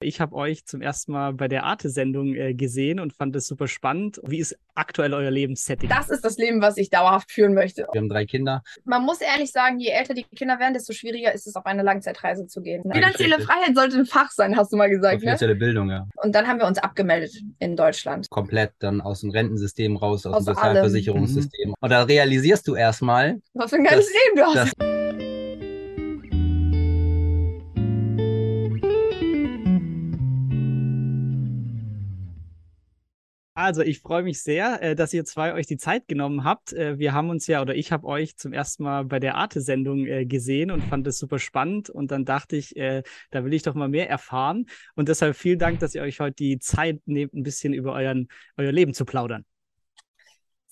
Ich habe euch zum ersten Mal bei der Arte-Sendung äh, gesehen und fand es super spannend. Wie ist aktuell euer Lebenssetting? Das ist das Leben, was ich dauerhaft führen möchte. Wir haben drei Kinder. Man muss ehrlich sagen, je älter die Kinder werden, desto schwieriger ist es, auf eine Langzeitreise zu gehen. Finanzielle Freiheit sollte ein Fach sein, hast du mal gesagt. Ne? Finanzielle ne? Bildung, ja. Und dann haben wir uns abgemeldet in Deutschland. Komplett dann aus dem Rentensystem raus, aus, aus dem Sozialversicherungssystem. Mhm. Und da realisierst du erstmal, was für ein geiles Leben du hast. Also ich freue mich sehr, äh, dass ihr zwei euch die Zeit genommen habt. Äh, wir haben uns ja, oder ich habe euch zum ersten Mal bei der Arte-Sendung äh, gesehen und fand es super spannend. Und dann dachte ich, da will ich doch mal mehr erfahren. Und deshalb vielen Dank, dass ihr euch heute die Zeit nehmt, ein bisschen über euren, euer Leben zu plaudern.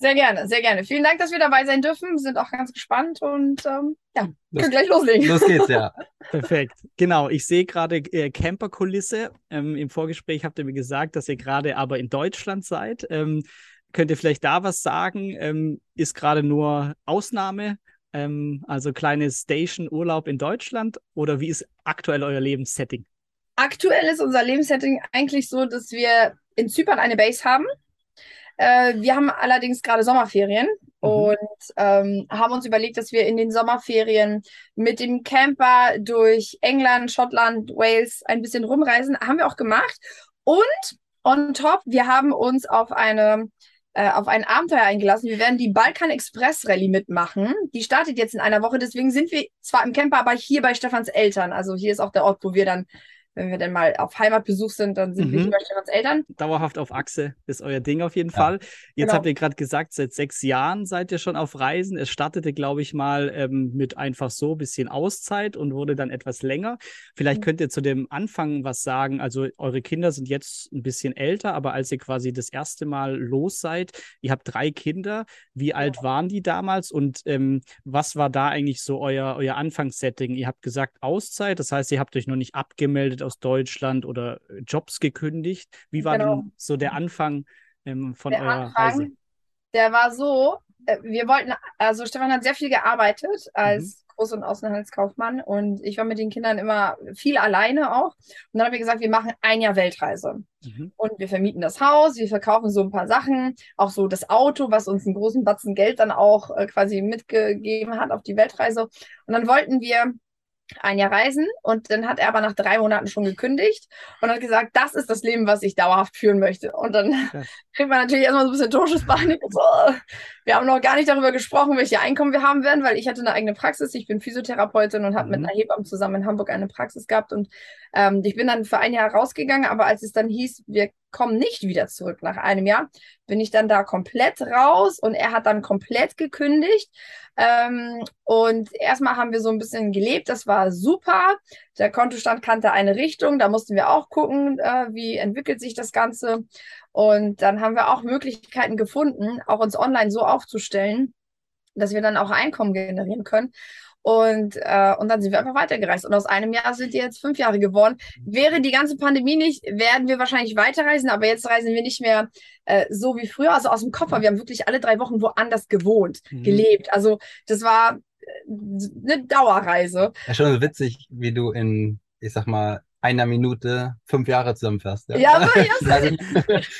Sehr gerne, sehr gerne. Vielen Dank, dass wir dabei sein dürfen. Wir sind auch ganz gespannt und ähm, ja, können gleich loslegen. Los geht's, ja. Perfekt. Genau, ich sehe gerade äh, Camperkulisse. Ähm, Im Vorgespräch habt ihr mir gesagt, dass ihr gerade aber in Deutschland seid. Ähm, könnt ihr vielleicht da was sagen? Ähm, ist gerade nur Ausnahme, ähm, also kleines Station-Urlaub in Deutschland oder wie ist aktuell euer Lebenssetting? Aktuell ist unser Lebenssetting eigentlich so, dass wir in Zypern eine Base haben äh, wir haben allerdings gerade Sommerferien mhm. und ähm, haben uns überlegt, dass wir in den Sommerferien mit dem Camper durch England, Schottland, Wales ein bisschen rumreisen. Haben wir auch gemacht. Und on top, wir haben uns auf eine äh, auf ein Abenteuer eingelassen. Wir werden die Balkan Express Rallye mitmachen. Die startet jetzt in einer Woche. Deswegen sind wir zwar im Camper, aber hier bei Stefans Eltern. Also hier ist auch der Ort, wo wir dann wenn wir dann mal auf Heimatbesuch sind, dann sind mhm. wir hier bei Stefans Eltern. Dauerhaft auf Achse ist euer Ding auf jeden ja. Fall. Jetzt genau. habt ihr gerade gesagt, seit sechs Jahren seid ihr schon auf Reisen. Es startete, glaube ich, mal ähm, mit einfach so ein bisschen Auszeit und wurde dann etwas länger. Vielleicht mhm. könnt ihr zu dem Anfang was sagen. Also eure Kinder sind jetzt ein bisschen älter, aber als ihr quasi das erste Mal los seid, ihr habt drei Kinder. Wie ja. alt waren die damals und ähm, was war da eigentlich so euer, euer Anfangssetting? Ihr habt gesagt Auszeit, das heißt, ihr habt euch noch nicht abgemeldet aus Deutschland oder äh, Jobs gekündigt. Wie war genau. denn so der Anfang ähm, von der eurer Anfang, Reise? Der war so, äh, wir wollten, also Stefan hat sehr viel gearbeitet als mhm. Groß- und Außenhandelskaufmann und ich war mit den Kindern immer viel alleine auch. Und dann haben wir gesagt, wir machen ein Jahr Weltreise. Mhm. Und wir vermieten das Haus, wir verkaufen so ein paar Sachen, auch so das Auto, was uns einen großen Batzen Geld dann auch äh, quasi mitgegeben hat auf die Weltreise. Und dann wollten wir ein Jahr reisen und dann hat er aber nach drei Monaten schon gekündigt und hat gesagt, das ist das Leben, was ich dauerhaft führen möchte. Und dann ja. kriegt man natürlich erstmal so ein bisschen Torschusspanik. So. Wir haben noch gar nicht darüber gesprochen, welche Einkommen wir haben werden, weil ich hatte eine eigene Praxis. Ich bin Physiotherapeutin und habe mhm. mit einer Hebamme zusammen in Hamburg eine Praxis gehabt und ähm, ich bin dann für ein Jahr rausgegangen, aber als es dann hieß, wir kommen nicht wieder zurück nach einem Jahr, bin ich dann da komplett raus und er hat dann komplett gekündigt. Ähm, und erstmal haben wir so ein bisschen gelebt, das war super. Der Kontostand kannte eine Richtung, da mussten wir auch gucken, äh, wie entwickelt sich das Ganze. Und dann haben wir auch Möglichkeiten gefunden, auch uns online so aufzustellen, dass wir dann auch Einkommen generieren können. Und, äh, und dann sind wir einfach weitergereist. Und aus einem Jahr sind die jetzt fünf Jahre geworden. Wäre die ganze Pandemie nicht, werden wir wahrscheinlich weiterreisen, aber jetzt reisen wir nicht mehr äh, so wie früher, also aus dem Koffer. Wir haben wirklich alle drei Wochen woanders gewohnt, mhm. gelebt. Also das war äh, eine Dauerreise. Ja, schon so witzig, wie du in, ich sag mal, einer Minute fünf Jahre zusammenfasst. Ja, ja, so, ja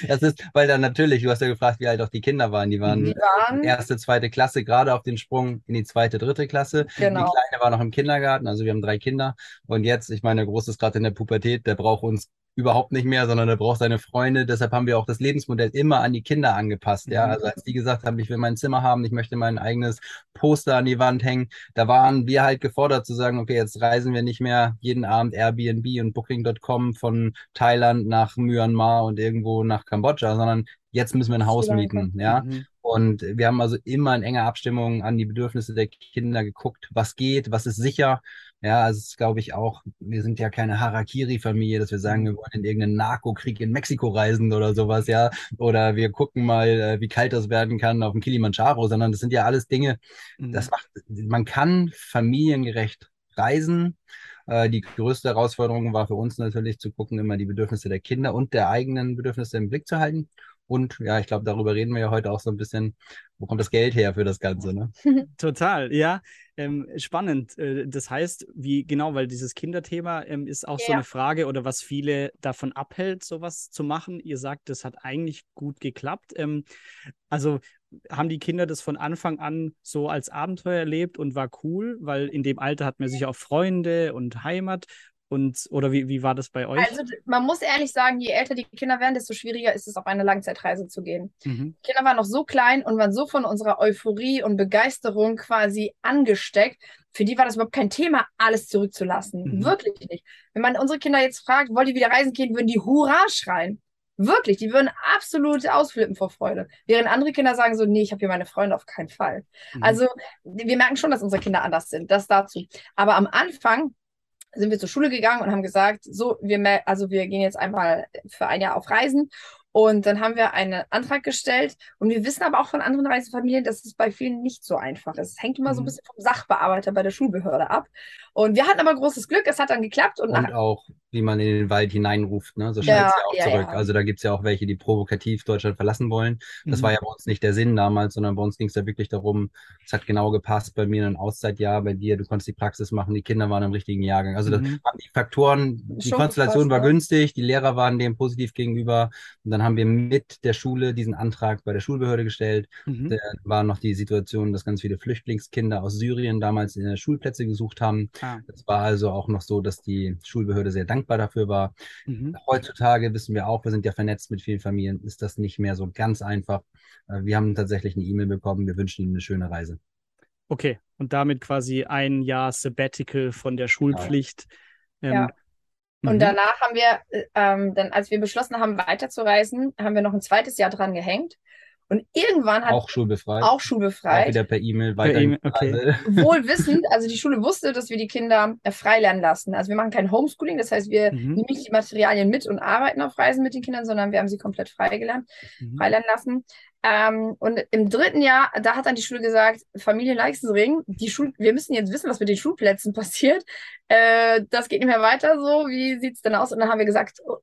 das ist, weil dann natürlich, du hast ja gefragt, wie alt auch die Kinder waren. Die waren, die waren erste, zweite Klasse, gerade auf den Sprung in die zweite, dritte Klasse. Genau. Die Kleine war noch im Kindergarten, also wir haben drei Kinder. Und jetzt, ich meine, der Große ist gerade in der Pubertät, der braucht uns überhaupt nicht mehr, sondern er braucht seine Freunde. Deshalb haben wir auch das Lebensmodell immer an die Kinder angepasst. Ja, mhm. also als die gesagt haben, ich will mein Zimmer haben, ich möchte mein eigenes Poster an die Wand hängen, da waren wir halt gefordert zu sagen, okay, jetzt reisen wir nicht mehr jeden Abend Airbnb und Booking.com von Thailand nach Myanmar und irgendwo nach Kambodscha, sondern jetzt müssen wir ein Haus mieten. Ja, mhm. Und wir haben also immer in enger Abstimmung an die Bedürfnisse der Kinder geguckt, was geht, was ist sicher. Ja, also es glaube ich auch, wir sind ja keine Harakiri-Familie, dass wir sagen, wir wollen in irgendeinen Narkokrieg in Mexiko reisen oder sowas, ja. Oder wir gucken mal, äh, wie kalt das werden kann auf dem Kilimanjaro, sondern das sind ja alles Dinge, das mhm. macht, man kann familiengerecht reisen. Äh, die größte Herausforderung war für uns natürlich zu gucken, immer die Bedürfnisse der Kinder und der eigenen Bedürfnisse im Blick zu halten Und ja, ich glaube, darüber reden wir ja heute auch so ein bisschen, wo kommt das Geld her für das Ganze, ne? Total, ja. Ähm, spannend. Äh, das heißt, wie genau, weil dieses Kinderthema ähm, ist auch ja. so eine Frage oder was viele davon abhält, sowas zu machen. Ihr sagt, das hat eigentlich gut geklappt. Ähm, also haben die Kinder das von Anfang an so als Abenteuer erlebt und war cool, weil in dem Alter hat man sich auch Freunde und Heimat. Und, oder wie, wie war das bei euch? Also man muss ehrlich sagen, je älter die Kinder werden, desto schwieriger ist es, auf eine Langzeitreise zu gehen. Mhm. Die Kinder waren noch so klein und waren so von unserer Euphorie und Begeisterung quasi angesteckt. Für die war das überhaupt kein Thema, alles zurückzulassen. Mhm. Wirklich nicht. Wenn man unsere Kinder jetzt fragt, wollt ihr wieder reisen gehen, würden die Hurra schreien. Wirklich, die würden absolut ausflippen vor Freude. Während andere Kinder sagen so, nee, ich habe hier meine Freunde auf keinen Fall. Mhm. Also wir merken schon, dass unsere Kinder anders sind. Das dazu. Aber am Anfang sind wir zur Schule gegangen und haben gesagt, so, wir, also wir gehen jetzt einmal für ein Jahr auf Reisen und dann haben wir einen Antrag gestellt. Und wir wissen aber auch von anderen Reisefamilien, dass es bei vielen nicht so einfach ist. Es hängt immer so ein mhm. bisschen vom Sachbearbeiter bei der Schulbehörde ab. Und wir hatten aber großes Glück, es hat dann geklappt. Und, und auch, wie man in den Wald hineinruft, ne? so schnell ja, ja auch ja, zurück. Ja. Also da gibt es ja auch welche, die provokativ Deutschland verlassen wollen. Das mhm. war ja bei uns nicht der Sinn damals, sondern bei uns ging es ja wirklich darum, es hat genau gepasst bei mir ein Auszeitjahr, bei dir, du konntest die Praxis machen, die Kinder waren im richtigen Jahrgang. Also mhm. das, die Faktoren, die Schon Konstellation war günstig, die Lehrer waren dem positiv gegenüber. Und dann haben wir mit der Schule diesen Antrag bei der Schulbehörde gestellt. Mhm. Da war noch die Situation, dass ganz viele Flüchtlingskinder aus Syrien damals in der Schulplätze gesucht haben. Ah. Das war also auch noch so, dass die Schulbehörde sehr dankbar dafür war. Mhm. Heutzutage wissen wir auch, wir sind ja vernetzt mit vielen Familien, ist das nicht mehr so ganz einfach. Äh, wir haben tatsächlich eine E-Mail bekommen, wir wünschen Ihnen eine schöne Reise. Okay, und damit quasi ein Jahr Sabbatical von der Schulpflicht. Genau. Ähm, ja. Und mhm. danach haben wir, äh, ähm, dann, als wir beschlossen haben, weiterzureisen, haben wir noch ein zweites Jahr dran gehängt. Und irgendwann hat auch schulbefreit. Auch schulbefreit. Auch wieder per E-Mail weiter. E okay. Wohl wissend, also die Schule wusste, dass wir die Kinder äh, freilernen lassen. Also wir machen kein Homeschooling, das heißt, wir mhm. nehmen nicht die Materialien mit und arbeiten auf Reisen mit den Kindern, sondern wir haben sie komplett freigelernt, mhm. freilernen lassen. Ähm, und im dritten Jahr, da hat dann die Schule gesagt, Familie die Schul wir müssen jetzt wissen, was mit den Schulplätzen passiert. Äh, das geht nicht mehr weiter so. Wie sieht es denn aus? Und dann haben wir gesagt, oh,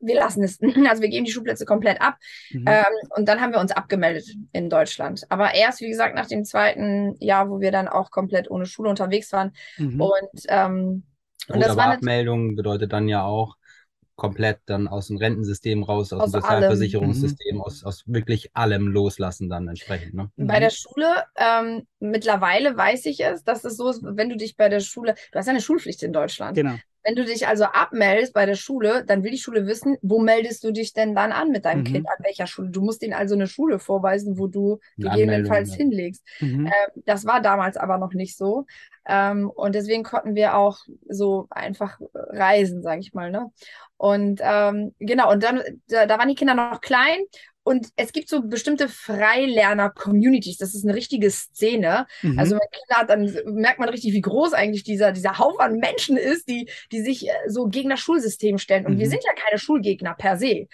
wir lassen es. Also wir geben die Schulplätze komplett ab. Mhm. Ähm, und dann haben wir uns abgemeldet in Deutschland. Aber erst, wie gesagt, nach dem zweiten Jahr, wo wir dann auch komplett ohne Schule unterwegs waren. Mhm. Und, ähm, und das war Abmeldung bedeutet dann ja auch komplett dann aus dem Rentensystem raus, aus, aus dem Sozialversicherungssystem, mhm. aus, aus wirklich allem loslassen dann entsprechend. Ne? Bei der Schule, ähm, mittlerweile weiß ich es, dass es so ist, wenn du dich bei der Schule, du hast ja eine Schulpflicht in Deutschland. Genau. Wenn du dich also abmeldest bei der Schule, dann will die Schule wissen, wo meldest du dich denn dann an mit deinem mhm. Kind, an welcher Schule. Du musst ihnen also eine Schule vorweisen, wo du gegebenenfalls ja. hinlegst. Mhm. Ähm, das war damals aber noch nicht so. Ähm, und deswegen konnten wir auch so einfach reisen, sage ich mal. Ne? Und ähm, genau, und dann, da, da waren die Kinder noch klein und es gibt so bestimmte Freilerner-Communities. Das ist eine richtige Szene. Mhm. Also klar, dann merkt man richtig, wie groß eigentlich dieser, dieser Haufen an Menschen ist, die, die sich äh, so gegen das Schulsystem stellen. Und mhm. wir sind ja keine Schulgegner per se.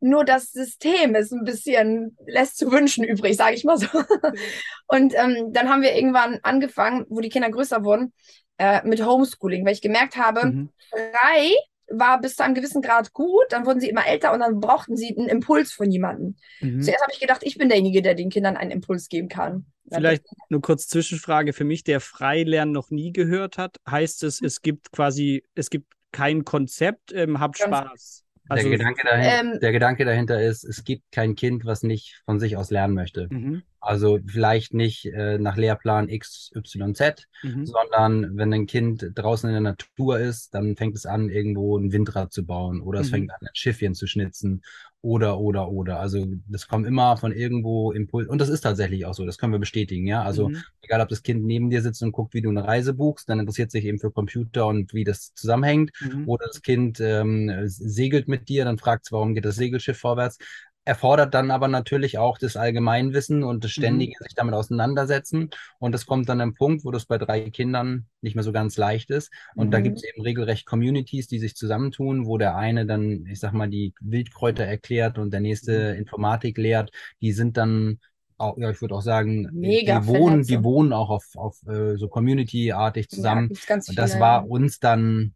Nur das System ist ein bisschen, lässt zu wünschen übrig, sage ich mal so. Und ähm, dann haben wir irgendwann angefangen, wo die Kinder größer wurden, äh, mit Homeschooling, weil ich gemerkt habe, mhm. frei war bis zu einem gewissen Grad gut, dann wurden sie immer älter und dann brauchten sie einen Impuls von jemandem. Mhm. Zuerst habe ich gedacht, ich bin derjenige, der den Kindern einen Impuls geben kann. Vielleicht nur kurz Zwischenfrage für mich, der Freilernen noch nie gehört hat. Heißt es, es gibt quasi, es gibt kein Konzept, ähm, habt Ganz Spaß. Also, der, Gedanke dahinter, ähm, der Gedanke dahinter ist, es gibt kein Kind, was nicht von sich aus lernen möchte. Mhm. Also vielleicht nicht äh, nach Lehrplan X, Y, Z, mhm. sondern wenn ein Kind draußen in der Natur ist, dann fängt es an, irgendwo ein Windrad zu bauen oder es mhm. fängt an, ein Schiffchen zu schnitzen oder, oder, oder. Also das kommt immer von irgendwo Impuls. Und das ist tatsächlich auch so, das können wir bestätigen, ja. Also mhm. egal, ob das Kind neben dir sitzt und guckt, wie du eine Reise buchst, dann interessiert sich eben für Computer und wie das zusammenhängt. Mhm. Oder das Kind ähm, segelt mit dir, dann fragt es, warum geht das Segelschiff vorwärts erfordert dann aber natürlich auch das Allgemeinwissen und das mhm. ständige mhm. sich damit auseinandersetzen. Und es kommt dann ein Punkt, wo das bei drei Kindern nicht mehr so ganz leicht ist. Und mhm. da gibt es eben regelrecht Communities, die sich zusammentun, wo der eine dann, ich sag mal, die Wildkräuter erklärt und der nächste mhm. Informatik lehrt. Die sind dann auch, ja, ich würde auch sagen, Mega die wohnen, die wohnen auch auf, auf äh, so Community-artig zusammen. Ja, und das war uns dann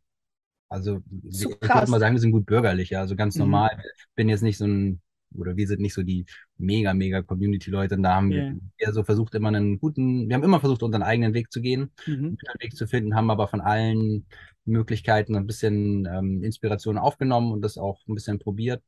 also ich würde mal sagen, wir sind gut bürgerlich, ja, also ganz mhm. normal. Bin jetzt nicht so ein oder wir sind nicht so die mega, mega Community-Leute. Und da haben yeah. wir eher so versucht, immer einen guten, wir haben immer versucht, unseren eigenen Weg zu gehen, mhm. einen Weg zu finden, haben aber von allen Möglichkeiten ein bisschen ähm, Inspiration aufgenommen und das auch ein bisschen probiert.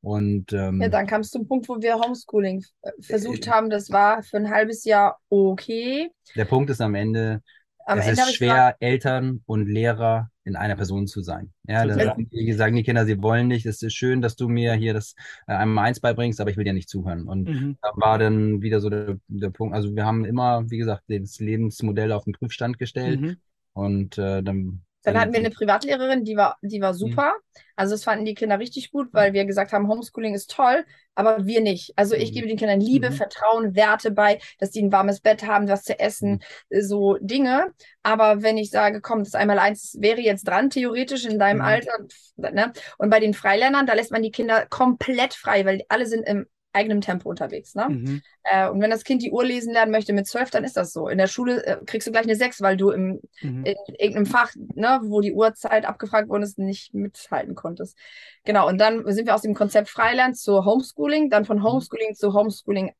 Und ähm, ja, dann kam es zum Punkt, wo wir Homeschooling äh, versucht äh, haben. Das war für ein halbes Jahr okay. Der Punkt ist am Ende, am es Ende ist schwer, Eltern und Lehrer in einer Person zu sein. Ja, dann sagen, wie gesagt, die Kinder, sie wollen nicht. Es ist schön, dass du mir hier das äh, einmal eins beibringst, aber ich will dir nicht zuhören. Und mhm. da war dann wieder so der, der, Punkt. Also wir haben immer, wie gesagt, das Lebensmodell auf den Prüfstand gestellt. Mhm. Und äh, dann dann hatten wir eine Privatlehrerin, die war, die war mhm. super. Mhm. Also das fanden die Kinder richtig gut, weil wir gesagt haben, Homeschooling ist toll, aber wir nicht. Also ich mhm. gebe den Kindern Liebe, mhm. Vertrauen, Werte bei, dass die ein warmes Bett haben, was zu essen, mhm. so Dinge. Aber wenn ich sage, komm, das einmal eins wäre jetzt dran, theoretisch in deinem mhm. Alter, ne? Und bei den Freilernern, da lässt man die Kinder komplett frei, weil alle sind im eigenem Tempo unterwegs. Ne? Mhm. Äh, und wenn das Kind die Uhr lesen lernen möchte mit zwölf, dann ist das so. In der Schule äh, kriegst du gleich eine sechs, weil du im, mhm. in irgendeinem Fach, ne, wo die Uhrzeit abgefragt worden ist, nicht mithalten konntest. Genau, und dann sind wir aus dem Konzept Freiland zu Homeschooling, dann von mhm. Homeschooling mhm. zu Homeschooling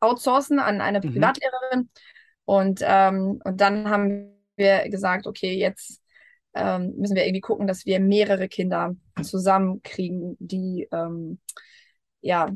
outsourcen an eine mhm. Privatlehrerin. Und, ähm, und dann haben wir gesagt, okay, jetzt ähm, müssen wir irgendwie gucken, dass wir mehrere Kinder zusammenkriegen, die ähm, ja,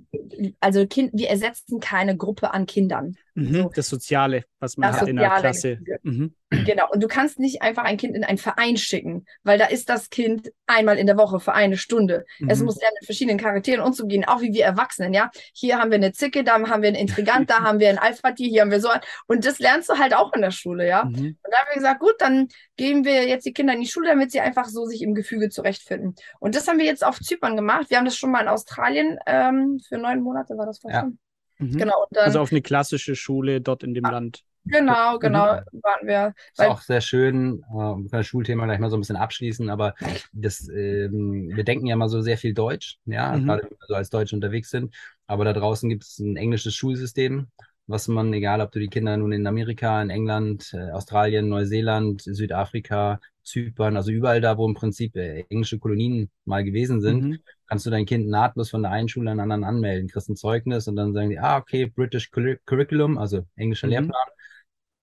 also kind, wir ersetzen keine Gruppe an Kindern. Mhm. Das Soziale, was man das hat Soziale, in der Klasse. Mhm. Genau. Und du kannst nicht einfach ein Kind in einen Verein schicken, weil da ist das Kind einmal in der Woche für eine Stunde. Mhm. Es muss ja mit verschiedenen Charakteren umzugehen, auch wie wir Erwachsenen, ja. Hier haben wir eine Zicke, da haben wir einen Intrigant, da haben wir einen Alpha-Tier, hier haben wir so ein. Und das lernst du halt auch in der Schule, ja. Mhm. Und da haben wir gesagt, gut, dann geben wir jetzt die Kinder in die Schule, damit sie einfach so sich im Gefüge zurechtfinden. Und das haben wir jetzt auf Zypern gemacht. Wir haben das schon mal in Australien ähm, für neun Monate, war das fast ja. Mhm. Genau. Dann, also auf eine klassische Schule dort in dem ah, Land. Genau, mhm. genau, mhm. waren wir. Ist auch sehr schön, äh, wir können das Schulthema gleich mal so ein bisschen abschließen, aber das, ähm, wir denken ja mal so sehr viel Deutsch, ja, mhm. gerade wenn wir so als Deutsche unterwegs sind, aber da draußen gibt es ein englisches Schulsystem, was man, egal ob du die Kinder nun in Amerika, in England, äh, Australien, Neuseeland, Südafrika, Zypern, also überall da, wo im Prinzip äh, englische Kolonien mal gewesen sind, mhm. kannst du dein Kind nahtlos von der einen Schule an der anderen anmelden, kriegst ein Zeugnis und dann sagen die, ah, okay, British Curriculum, also englischer mhm. Lehrplan,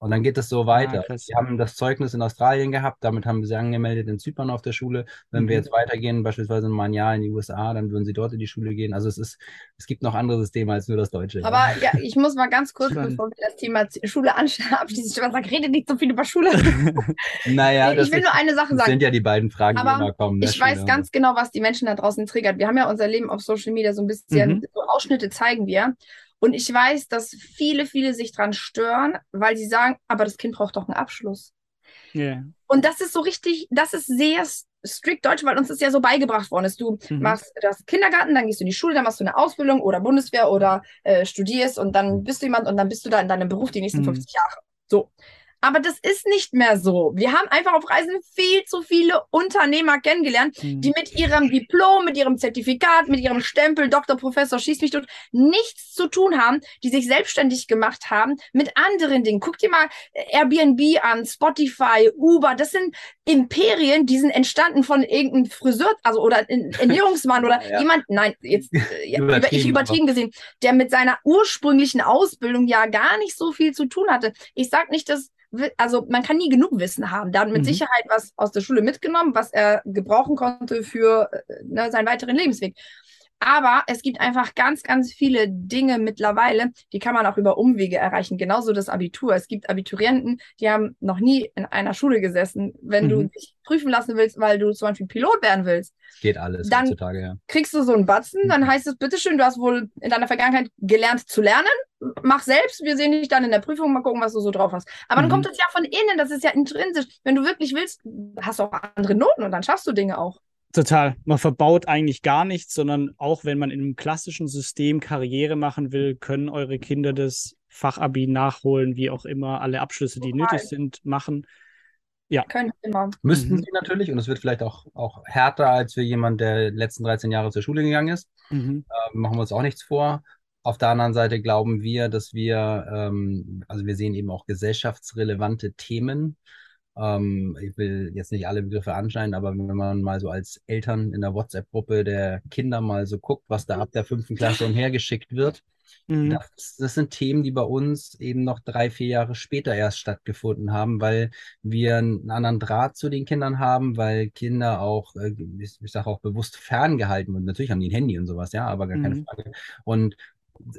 und dann geht es so weiter. Ah, wir haben das Zeugnis in Australien gehabt, damit haben wir sie angemeldet in Zypern auf der Schule. Wenn mhm. wir jetzt weitergehen, beispielsweise in ein Jahr in die USA, dann würden sie dort in die Schule gehen. Also es ist, es gibt noch andere Systeme als nur das Deutsche. Aber ja, ich muss mal ganz kurz, bevor wir das Thema Schule abschließen, ich sagen, rede nicht so viel über Schule. naja, ich will nur eine Sache sagen. Das sind ja die beiden Fragen, Aber die immer kommen. Ich weiß Schule. ganz genau, was die Menschen da draußen triggert. Wir haben ja unser Leben auf Social Media so ein bisschen, mhm. so Ausschnitte zeigen wir. Und ich weiß, dass viele, viele sich dran stören, weil sie sagen, aber das Kind braucht doch einen Abschluss. Yeah. Und das ist so richtig, das ist sehr strikt deutsch, weil uns das ja so beigebracht worden ist. Du mhm. machst das Kindergarten, dann gehst du in die Schule, dann machst du eine Ausbildung oder Bundeswehr oder äh, studierst und dann bist du jemand und dann bist du da in deinem Beruf die nächsten mhm. 50 Jahre. So. Aber das ist nicht mehr so. Wir haben einfach auf Reisen viel zu viele Unternehmer kennengelernt, mhm. die mit ihrem Diplom, mit ihrem Zertifikat, mit ihrem Stempel, Doktor, Professor, schieß mich tot, nichts zu tun haben, die sich selbstständig gemacht haben mit anderen Dingen. Guck dir mal Airbnb an, Spotify, Uber. Das sind Imperien, die sind entstanden von irgendeinem Friseur, also oder Ernährungsmann oder ja. jemand, nein, jetzt äh, Übertrieben, ich übertrieben gesehen, der mit seiner ursprünglichen Ausbildung ja gar nicht so viel zu tun hatte. Ich sag nicht, dass also man kann nie genug Wissen haben. Der hat mit mhm. Sicherheit was aus der Schule mitgenommen, was er gebrauchen konnte für äh, ne, seinen weiteren Lebensweg. Aber es gibt einfach ganz, ganz viele Dinge mittlerweile, die kann man auch über Umwege erreichen. Genauso das Abitur. Es gibt Abiturienten, die haben noch nie in einer Schule gesessen. Wenn mhm. du dich prüfen lassen willst, weil du zum Beispiel Pilot werden willst, geht alles dann heutzutage, ja. Kriegst du so einen Batzen, dann mhm. heißt es, bitteschön, du hast wohl in deiner Vergangenheit gelernt zu lernen. Mach selbst, wir sehen dich dann in der Prüfung, mal gucken, was du so drauf hast. Aber mhm. dann kommt das ja von innen, das ist ja intrinsisch. Wenn du wirklich willst, hast du auch andere Noten und dann schaffst du Dinge auch. Total. Man verbaut eigentlich gar nichts, sondern auch wenn man in einem klassischen System Karriere machen will, können eure Kinder das Fachabi nachholen, wie auch immer, alle Abschlüsse, die Total. nötig sind, machen. Ja. Können immer. Müssten mhm. sie natürlich und es wird vielleicht auch, auch härter als für jemand, der die letzten 13 Jahre zur Schule gegangen ist. Mhm. Äh, machen wir uns auch nichts vor. Auf der anderen Seite glauben wir, dass wir, ähm, also wir sehen eben auch gesellschaftsrelevante Themen ähm, ich will jetzt nicht alle Begriffe anschneiden, aber wenn man mal so als Eltern in der WhatsApp-Gruppe der Kinder mal so guckt, was da ab der fünften Klasse umhergeschickt wird, mhm. das, das, sind Themen, die bei uns eben noch drei, vier Jahre später erst stattgefunden haben, weil wir einen anderen Draht zu den Kindern haben, weil Kinder auch, äh, ich, ich sage auch bewusst ferngehalten und natürlich haben die ein Handy und sowas, ja, aber gar keine mhm. Frage. Und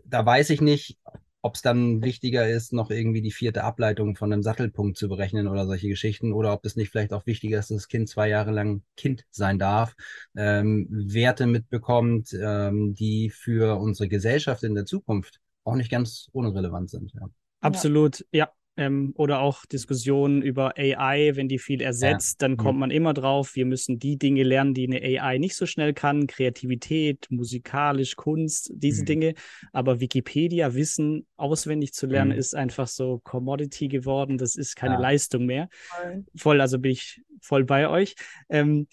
da weiß ich nicht, ob es dann wichtiger ist, noch irgendwie die vierte Ableitung von einem Sattelpunkt zu berechnen oder solche Geschichten, oder ob es nicht vielleicht auch wichtiger ist, dass das Kind zwei Jahre lang Kind sein darf, ähm, Werte mitbekommt, ähm, die für unsere Gesellschaft in der Zukunft auch nicht ganz unrelevant sind. Ja. Absolut, ja. Ähm, oder auch Diskussionen über AI, wenn die viel ersetzt, ja. dann kommt mhm. man immer drauf, wir müssen die Dinge lernen, die eine AI nicht so schnell kann, Kreativität, musikalisch, Kunst, diese mhm. Dinge. Aber Wikipedia, Wissen auswendig zu lernen, mhm. ist einfach so Commodity geworden, das ist keine ja. Leistung mehr. Voll. voll, also bin ich voll bei euch. Ähm,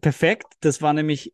perfekt, das war nämlich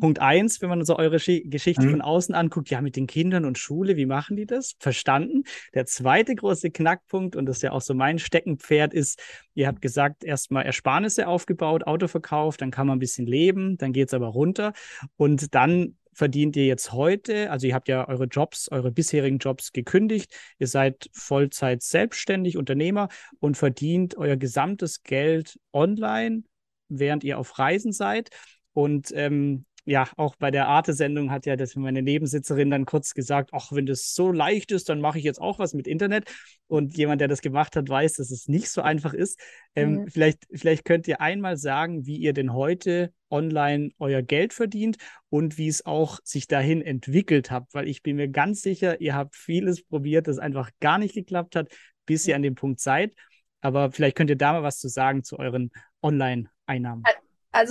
Punkt eins, wenn man so eure Geschichte mhm. von außen anguckt, ja, mit den Kindern und Schule, wie machen die das? Verstanden. Der zweite große Knackpunkt, und das ist ja auch so mein Steckenpferd, ist, ihr habt gesagt, erstmal Ersparnisse aufgebaut, Auto verkauft, dann kann man ein bisschen leben, dann geht es aber runter. Und dann verdient ihr jetzt heute, also ihr habt ja eure Jobs, eure bisherigen Jobs gekündigt, ihr seid Vollzeit selbstständig Unternehmer und verdient euer gesamtes Geld online, während ihr auf Reisen seid. Und ähm, ja, auch bei der Arte-Sendung hat ja das meine Nebensitzerin dann kurz gesagt, ach, wenn das so leicht ist, dann mache ich jetzt auch was mit Internet. Und jemand, der das gemacht hat, weiß, dass es nicht so einfach ist. Ähm, mhm. vielleicht, vielleicht könnt ihr einmal sagen, wie ihr denn heute online euer Geld verdient und wie es auch sich dahin entwickelt habt, weil ich bin mir ganz sicher, ihr habt vieles probiert, das einfach gar nicht geklappt hat, bis ihr an dem Punkt seid. Aber vielleicht könnt ihr da mal was zu sagen zu euren Online-Einnahmen. Also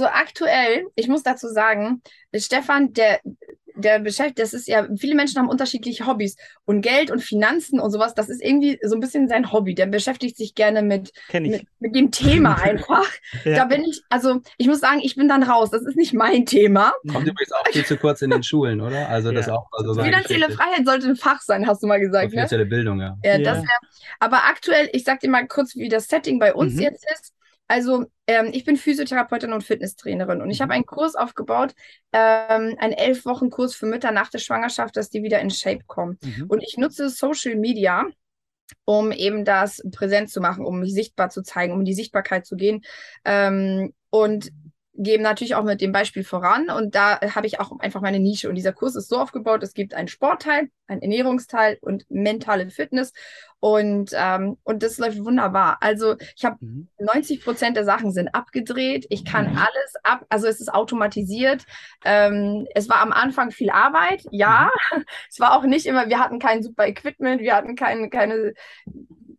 aktuell, ich muss dazu sagen, Stefan, der, der beschäftigt, das ist ja, viele Menschen haben unterschiedliche Hobbys und Geld und Finanzen und sowas, das ist irgendwie so ein bisschen sein Hobby. Der beschäftigt sich gerne mit, mit, mit, dem Thema einfach. ja. Da bin ich, also ich muss sagen, ich bin dann raus. Das ist nicht mein Thema. Kommt übrigens auch viel zu kurz in den Schulen, oder? Also ja. das auch. Also Finanzielle Freiheit sollte ein Fach sein, hast du mal gesagt. Finanzielle ne? Bildung, ja. Ja, das wär, aber aktuell, ich sag dir mal kurz, wie das Setting bei uns mhm. jetzt ist. Also, ähm, ich bin Physiotherapeutin und Fitnesstrainerin und ich habe mhm. einen Kurs aufgebaut, ähm, einen elf Wochen Kurs für Mütter nach der Schwangerschaft, dass die wieder in Shape kommen. Mhm. Und ich nutze Social Media, um eben das präsent zu machen, um mich sichtbar zu zeigen, um in die Sichtbarkeit zu gehen. Ähm, und geben natürlich auch mit dem Beispiel voran und da habe ich auch einfach meine Nische und dieser Kurs ist so aufgebaut, es gibt einen Sportteil, einen Ernährungsteil und mentale Fitness und, ähm, und das läuft wunderbar. Also ich habe mhm. 90 Prozent der Sachen sind abgedreht, ich kann mhm. alles ab, also es ist automatisiert. Ähm, es war am Anfang viel Arbeit, ja, mhm. es war auch nicht immer, wir hatten kein super Equipment, wir hatten keine, keine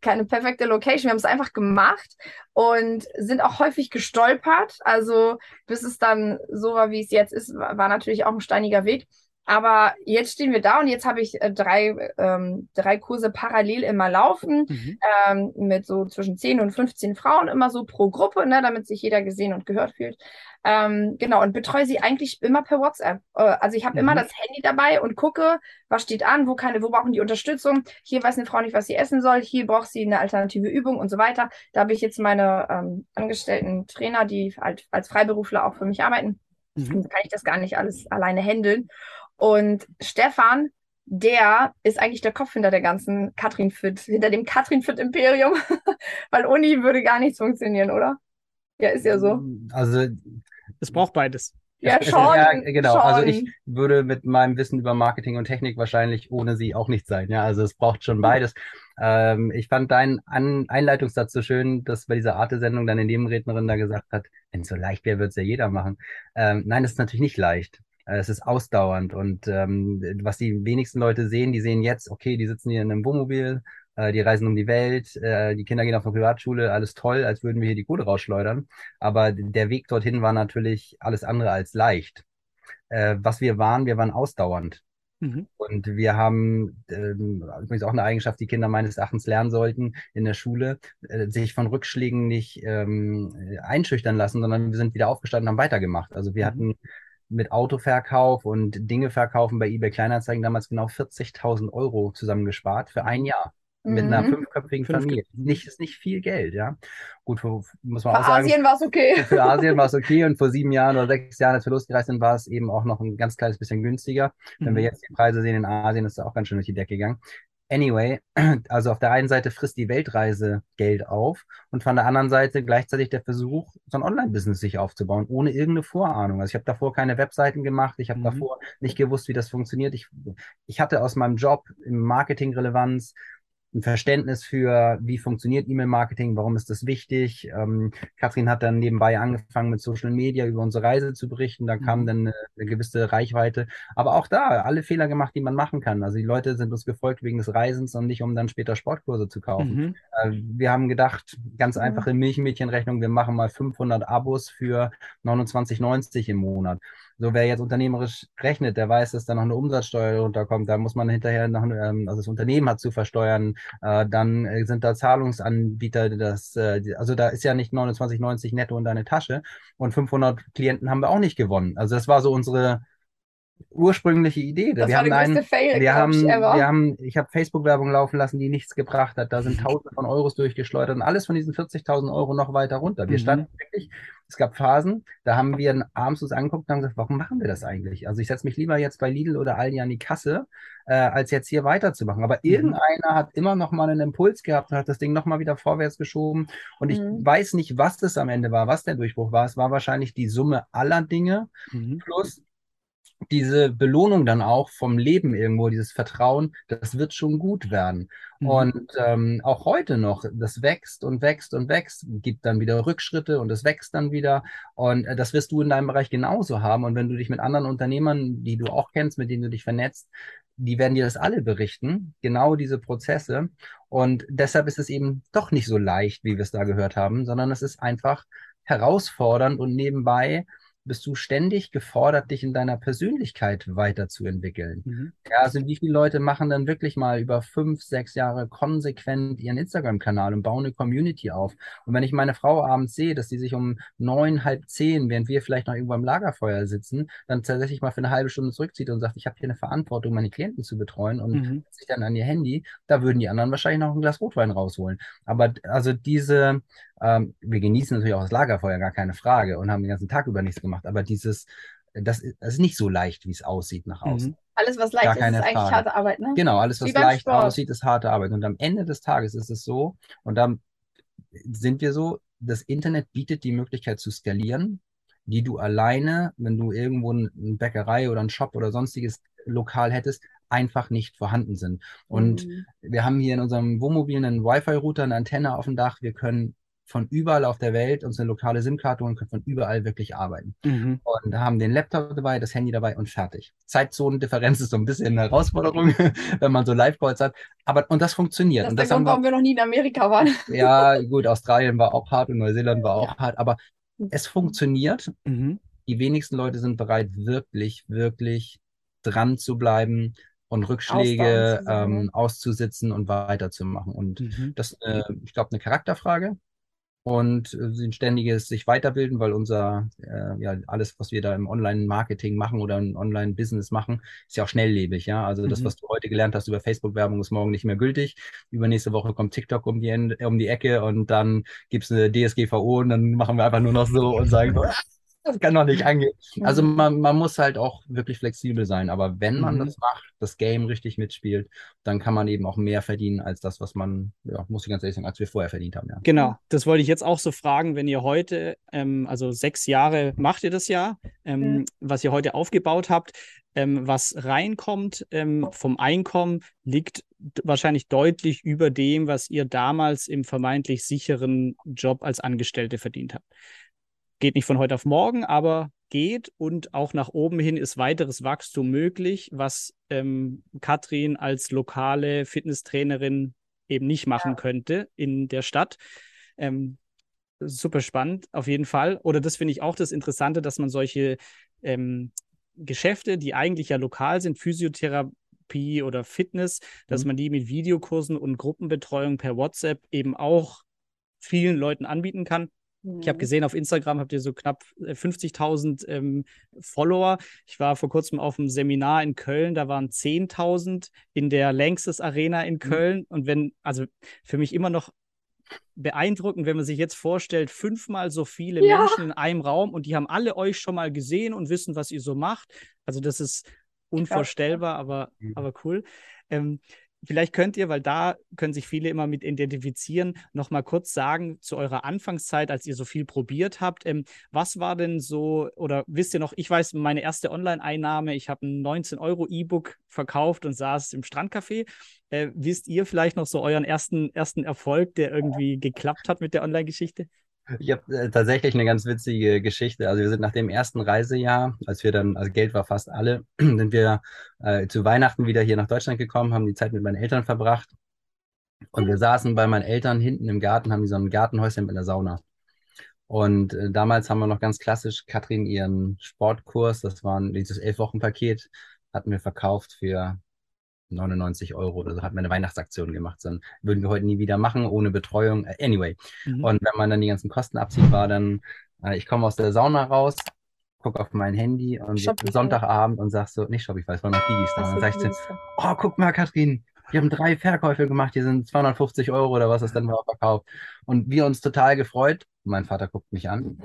keine perfekte Location. Wir haben es einfach gemacht und sind auch häufig gestolpert. Also bis es dann so war, wie es jetzt ist, war natürlich auch ein steiniger Weg. Aber jetzt stehen wir da und jetzt habe ich äh, drei, ähm, drei Kurse parallel immer laufen, mhm. ähm, mit so zwischen 10 und 15 Frauen immer so pro Gruppe, ne, damit sich jeder gesehen und gehört fühlt. Ähm, genau, und betreue sie eigentlich immer per WhatsApp. Äh, also ich habe mhm. immer das Handy dabei und gucke, was steht an, wo keine, wo brauchen die Unterstützung. Hier weiß eine Frau nicht, was sie essen soll, hier braucht sie eine alternative Übung und so weiter. Da habe ich jetzt meine ähm, angestellten Trainer, die halt als Freiberufler auch für mich arbeiten. Mhm. Kann ich das gar nicht alles alleine handeln. Und Stefan, der ist eigentlich der Kopf hinter der ganzen Katrin Fit, hinter dem Katrin Fit Imperium, weil ohne ihn würde gar nichts funktionieren, oder? Ja, ist ja so. Also, es braucht beides. Ja, schon. Ja, genau. Schon. Also ich würde mit meinem Wissen über Marketing und Technik wahrscheinlich ohne sie auch nicht sein. Ja, also es braucht schon beides. Ähm, ich fand deinen An Einleitungssatz so schön, dass bei dieser Arte-Sendung deine Nebenrednerin da gesagt hat, wenn es so leicht wäre, würde es ja jeder machen. Ähm, nein, das ist natürlich nicht leicht. Äh, es ist ausdauernd und ähm, was die wenigsten Leute sehen, die sehen jetzt, okay, die sitzen hier in einem Wohnmobil, äh, die reisen um die Welt, äh, die Kinder gehen auf eine Privatschule, alles toll, als würden wir hier die Kohle rausschleudern. Aber der Weg dorthin war natürlich alles andere als leicht. Äh, was wir waren, wir waren ausdauernd. Mhm. Und wir haben ähm, übrigens auch eine Eigenschaft, die Kinder meines Erachtens lernen sollten in der Schule, äh, sich von Rückschlägen nicht ähm, einschüchtern lassen, sondern wir sind wieder aufgestanden und haben weitergemacht. Also wir mhm. hatten mit Autoverkauf und Dinge verkaufen bei eBay Kleinanzeigen damals genau 40.000 Euro zusammengespart für ein Jahr. mit einer mhm. fünfköpfigen Familie. Nicht, ist nicht viel Geld, ja. Gut, für, muss man für auch sagen. Für Asien war es okay. Für Asien war es okay und vor sieben Jahren oder sechs Jahren, als wir losgereist sind, war es eben auch noch ein ganz kleines bisschen günstiger. Wenn mhm. wir jetzt die Preise sehen in Asien, ist es auch ganz schön durch die Decke gegangen. Anyway, also auf der einen Seite frisst die Weltreise Geld auf und von der anderen Seite gleichzeitig der Versuch, so ein Online-Business sich aufzubauen, ohne irgendeine Vorahnung. Also ich habe davor keine Webseiten gemacht, ich habe mhm. davor nicht gewusst, wie das funktioniert. Ich, ich hatte aus meinem Job im Marketing Relevanz ein Verständnis für, wie funktioniert E-Mail-Marketing, warum ist das wichtig. Ähm, Katrin hat dann nebenbei angefangen mit Social Media über unsere Reise zu berichten. Da kam mhm. dann eine, eine, gewisse Reichweite. Aber auch da alle Fehler gemacht, die man machen kann. Also die Leute sind uns gefolgt wegen des Reisens und nicht, um dann später Sportkurse zu kaufen. Mhm. Äh, wir haben gedacht, ganz einfache Milchmädchenrechnung, wir machen mal 500 Abos für 29,90 im Monat. So, wer jetzt unternehmerisch rechnet, der weiß, dass da noch eine Umsatzsteuer runterkommt. Da muss man hinterher noch, ähm, also das Unternehmen hat zu versteuern. Äh, dann äh, sind da Zahlungsanbieter, das, äh, also da ist ja nicht 29,90 netto in deine Tasche. Und 500 Klienten haben wir auch nicht gewonnen. Also das war so unsere, ursprüngliche Idee. Das wir war haben der einen, Fail, wir haben, wir haben, ich habe Facebook-Werbung laufen lassen, die nichts gebracht hat. Da sind Tausende von Euros durchgeschleudert und alles von diesen 40.000 Euro noch weiter runter. Wir mhm. standen wirklich, es gab Phasen, da haben wir abends uns angeguckt und haben gesagt, warum machen wir das eigentlich? Also ich setze mich lieber jetzt bei Lidl oder Aldi an die Kasse, äh, als jetzt hier weiterzumachen. Aber mhm. irgendeiner hat immer noch mal einen Impuls gehabt und hat das Ding noch mal wieder vorwärts geschoben. Und ich mhm. weiß nicht, was das am Ende war, was der Durchbruch war. Es war wahrscheinlich die Summe aller Dinge mhm. plus diese Belohnung dann auch vom Leben irgendwo, dieses Vertrauen, das wird schon gut werden. Mhm. Und ähm, auch heute noch, das wächst und wächst und wächst, gibt dann wieder Rückschritte und es wächst dann wieder. Und äh, das wirst du in deinem Bereich genauso haben. Und wenn du dich mit anderen Unternehmern, die du auch kennst, mit denen du dich vernetzt, die werden dir das alle berichten, genau diese Prozesse. Und deshalb ist es eben doch nicht so leicht, wie wir es da gehört haben, sondern es ist einfach herausfordernd und nebenbei bist du ständig gefordert, dich in deiner Persönlichkeit weiterzuentwickeln. Mhm. Ja, also wie viele Leute machen dann wirklich mal über fünf, sechs Jahre konsequent ihren Instagram-Kanal und bauen eine Community auf? Und wenn ich meine Frau abends sehe, dass sie sich um neun, halb zehn, während wir vielleicht noch irgendwo am Lagerfeuer sitzen, dann tatsächlich mal für eine halbe Stunde zurückzieht und sagt, ich habe hier eine Verantwortung, meine Klienten zu betreuen und mhm. sich dann an ihr Handy, da würden die anderen wahrscheinlich noch ein Glas Rotwein rausholen. Aber also diese, ähm, wir genießen natürlich auch das Lagerfeuer, gar keine Frage, und haben den ganzen Tag über nichts gemacht. Aber dieses, das ist, das ist nicht so leicht, wie es aussieht nach außen. Mhm. Alles, was leicht ist, ist eigentlich Frage. harte Arbeit, ne? Genau, alles, was leicht Sport. aussieht, ist harte Arbeit. Und am Ende des Tages ist es so, und da sind wir so, das Internet bietet die Möglichkeit zu skalieren, die du alleine, wenn du irgendwo eine Bäckerei oder einen Shop oder sonstiges lokal hättest, einfach nicht vorhanden sind. Und mhm. wir haben hier in unserem Wohnmobil einen Wi-Fi-Router, eine Antenne auf dem Dach. Wir können von überall auf der Welt uns eine lokale SIM-Karte und können von überall wirklich arbeiten. Mhm. Und haben den Laptop dabei, das Handy dabei und fertig. Zeitzonendifferenz ist so ein bisschen eine Herausforderung, wenn man so Live-Calls hat. Aber und das funktioniert. Das ist der Grund, warum wir noch nie in Amerika waren. Ja, gut, Australien war auch hart und Neuseeland war auch ja. hart, aber es funktioniert. Mhm. Die wenigsten Leute sind bereit, wirklich, wirklich dran zu bleiben und Rückschläge ähm, auszusitzen und weiterzumachen. Und mhm. das, äh, ich glaube, eine Charakterfrage und äh, sind ständiges sich weiterbilden, weil unser, äh, ja, alles, was wir da im Online-Marketing machen oder im Online-Business machen, ist ja auch schnelllebig, ja. Also mhm. das, was du heute gelernt hast über Facebook-Werbung, ist morgen nicht mehr gültig. Übernächste Woche kommt TikTok um die, um die Ecke und dann gibt's eine DSGVO und dann machen wir einfach nur noch so und sagen, das kann doch nicht angehen. Also man, man muss halt auch wirklich flexibel sein. Aber wenn man mhm. das macht, das Game richtig mitspielt, dann kann man eben auch mehr verdienen als das, was man, ja, muss ich ganz ehrlich sagen, als wir vorher verdient haben. Ja. Genau, das wollte ich jetzt auch so fragen, wenn ihr heute, ähm, also sechs Jahre macht ihr das ja, ähm, mhm. was ihr heute aufgebaut habt, ähm, was reinkommt ähm, vom Einkommen, liegt wahrscheinlich deutlich über dem, was ihr damals im vermeintlich sicheren Job als Angestellte verdient habt geht nicht von heute auf morgen, aber geht und auch nach oben hin ist weiteres Wachstum möglich, was ähm, Katrin als lokale Fitnesstrainerin eben nicht machen ja. könnte in der Stadt. Ähm, super spannend, auf jeden Fall. Oder das finde ich auch das Interessante, dass man solche ähm, Geschäfte, die eigentlich ja lokal sind, Physiotherapie oder Fitness, mhm. dass man die mit Videokursen und Gruppenbetreuung per WhatsApp eben auch vielen Leuten anbieten kann Ich habe mhm. gesehen, auf Instagram habt ihr so knapp 50.000 äh, ähm, Follower. Ich war vor kurzem auf einem Seminar in Köln, da waren 10.000 in der Längstes Arena in mhm. Köln. Mhm. Und wenn, also für mich immer noch beeindruckend, wenn man sich jetzt vorstellt, fünfmal so viele ja. Menschen in einem Raum und die haben alle euch schon mal gesehen und wissen, was ihr so macht. Also das ist unvorstellbar, aber, mhm. aber cool. Ähm, Vielleicht könnt ihr, weil da können sich viele immer mit identifizieren, noch mal kurz sagen zu eurer Anfangszeit, als ihr so viel probiert habt. Ähm, was war denn so, oder wisst ihr noch, ich weiß, meine erste Online-Einnahme, ich habe ein 19-Euro-E-Book verkauft und saß im Strandcafé. Äh, wisst ihr vielleicht noch so euren ersten, ersten Erfolg, der irgendwie geklappt hat mit der Online-Geschichte? Ich habe äh, tatsächlich eine ganz witzige Geschichte. Also wir sind nach dem ersten Reisejahr, als wir dann, also Geld war fast alle, sind wir äh, zu Weihnachten wieder hier nach Deutschland gekommen, haben die Zeit mit meinen Eltern verbracht. Und wir saßen bei meinen Eltern hinten im Garten, haben die so ein Gartenhäuschen mit einer Sauna. Und äh, damals haben wir noch ganz klassisch Katrin ihren Sportkurs, das war dieses Elf-Wochen-Paket, hatten wir verkauft für 99 Euro oder so, hat man eine Weihnachtsaktion gemacht. So würden wir heute nie wieder machen, ohne Betreuung. Äh, anyway. Mhm. Und wenn man dann die ganzen Kosten abzieht, war dann, äh, ich komme aus der Sauna raus, gucke auf mein Handy und Shopify. Sonntagabend und sag so, nicht Shopify, es war noch Digistore. Und dann sag ich so, oh, guck mal, Katrin, wir haben drei Verkäufe gemacht, die sind 250 Euro oder was es dann war verkauft. Und wir uns total gefreut. Mein Vater guckt mich an.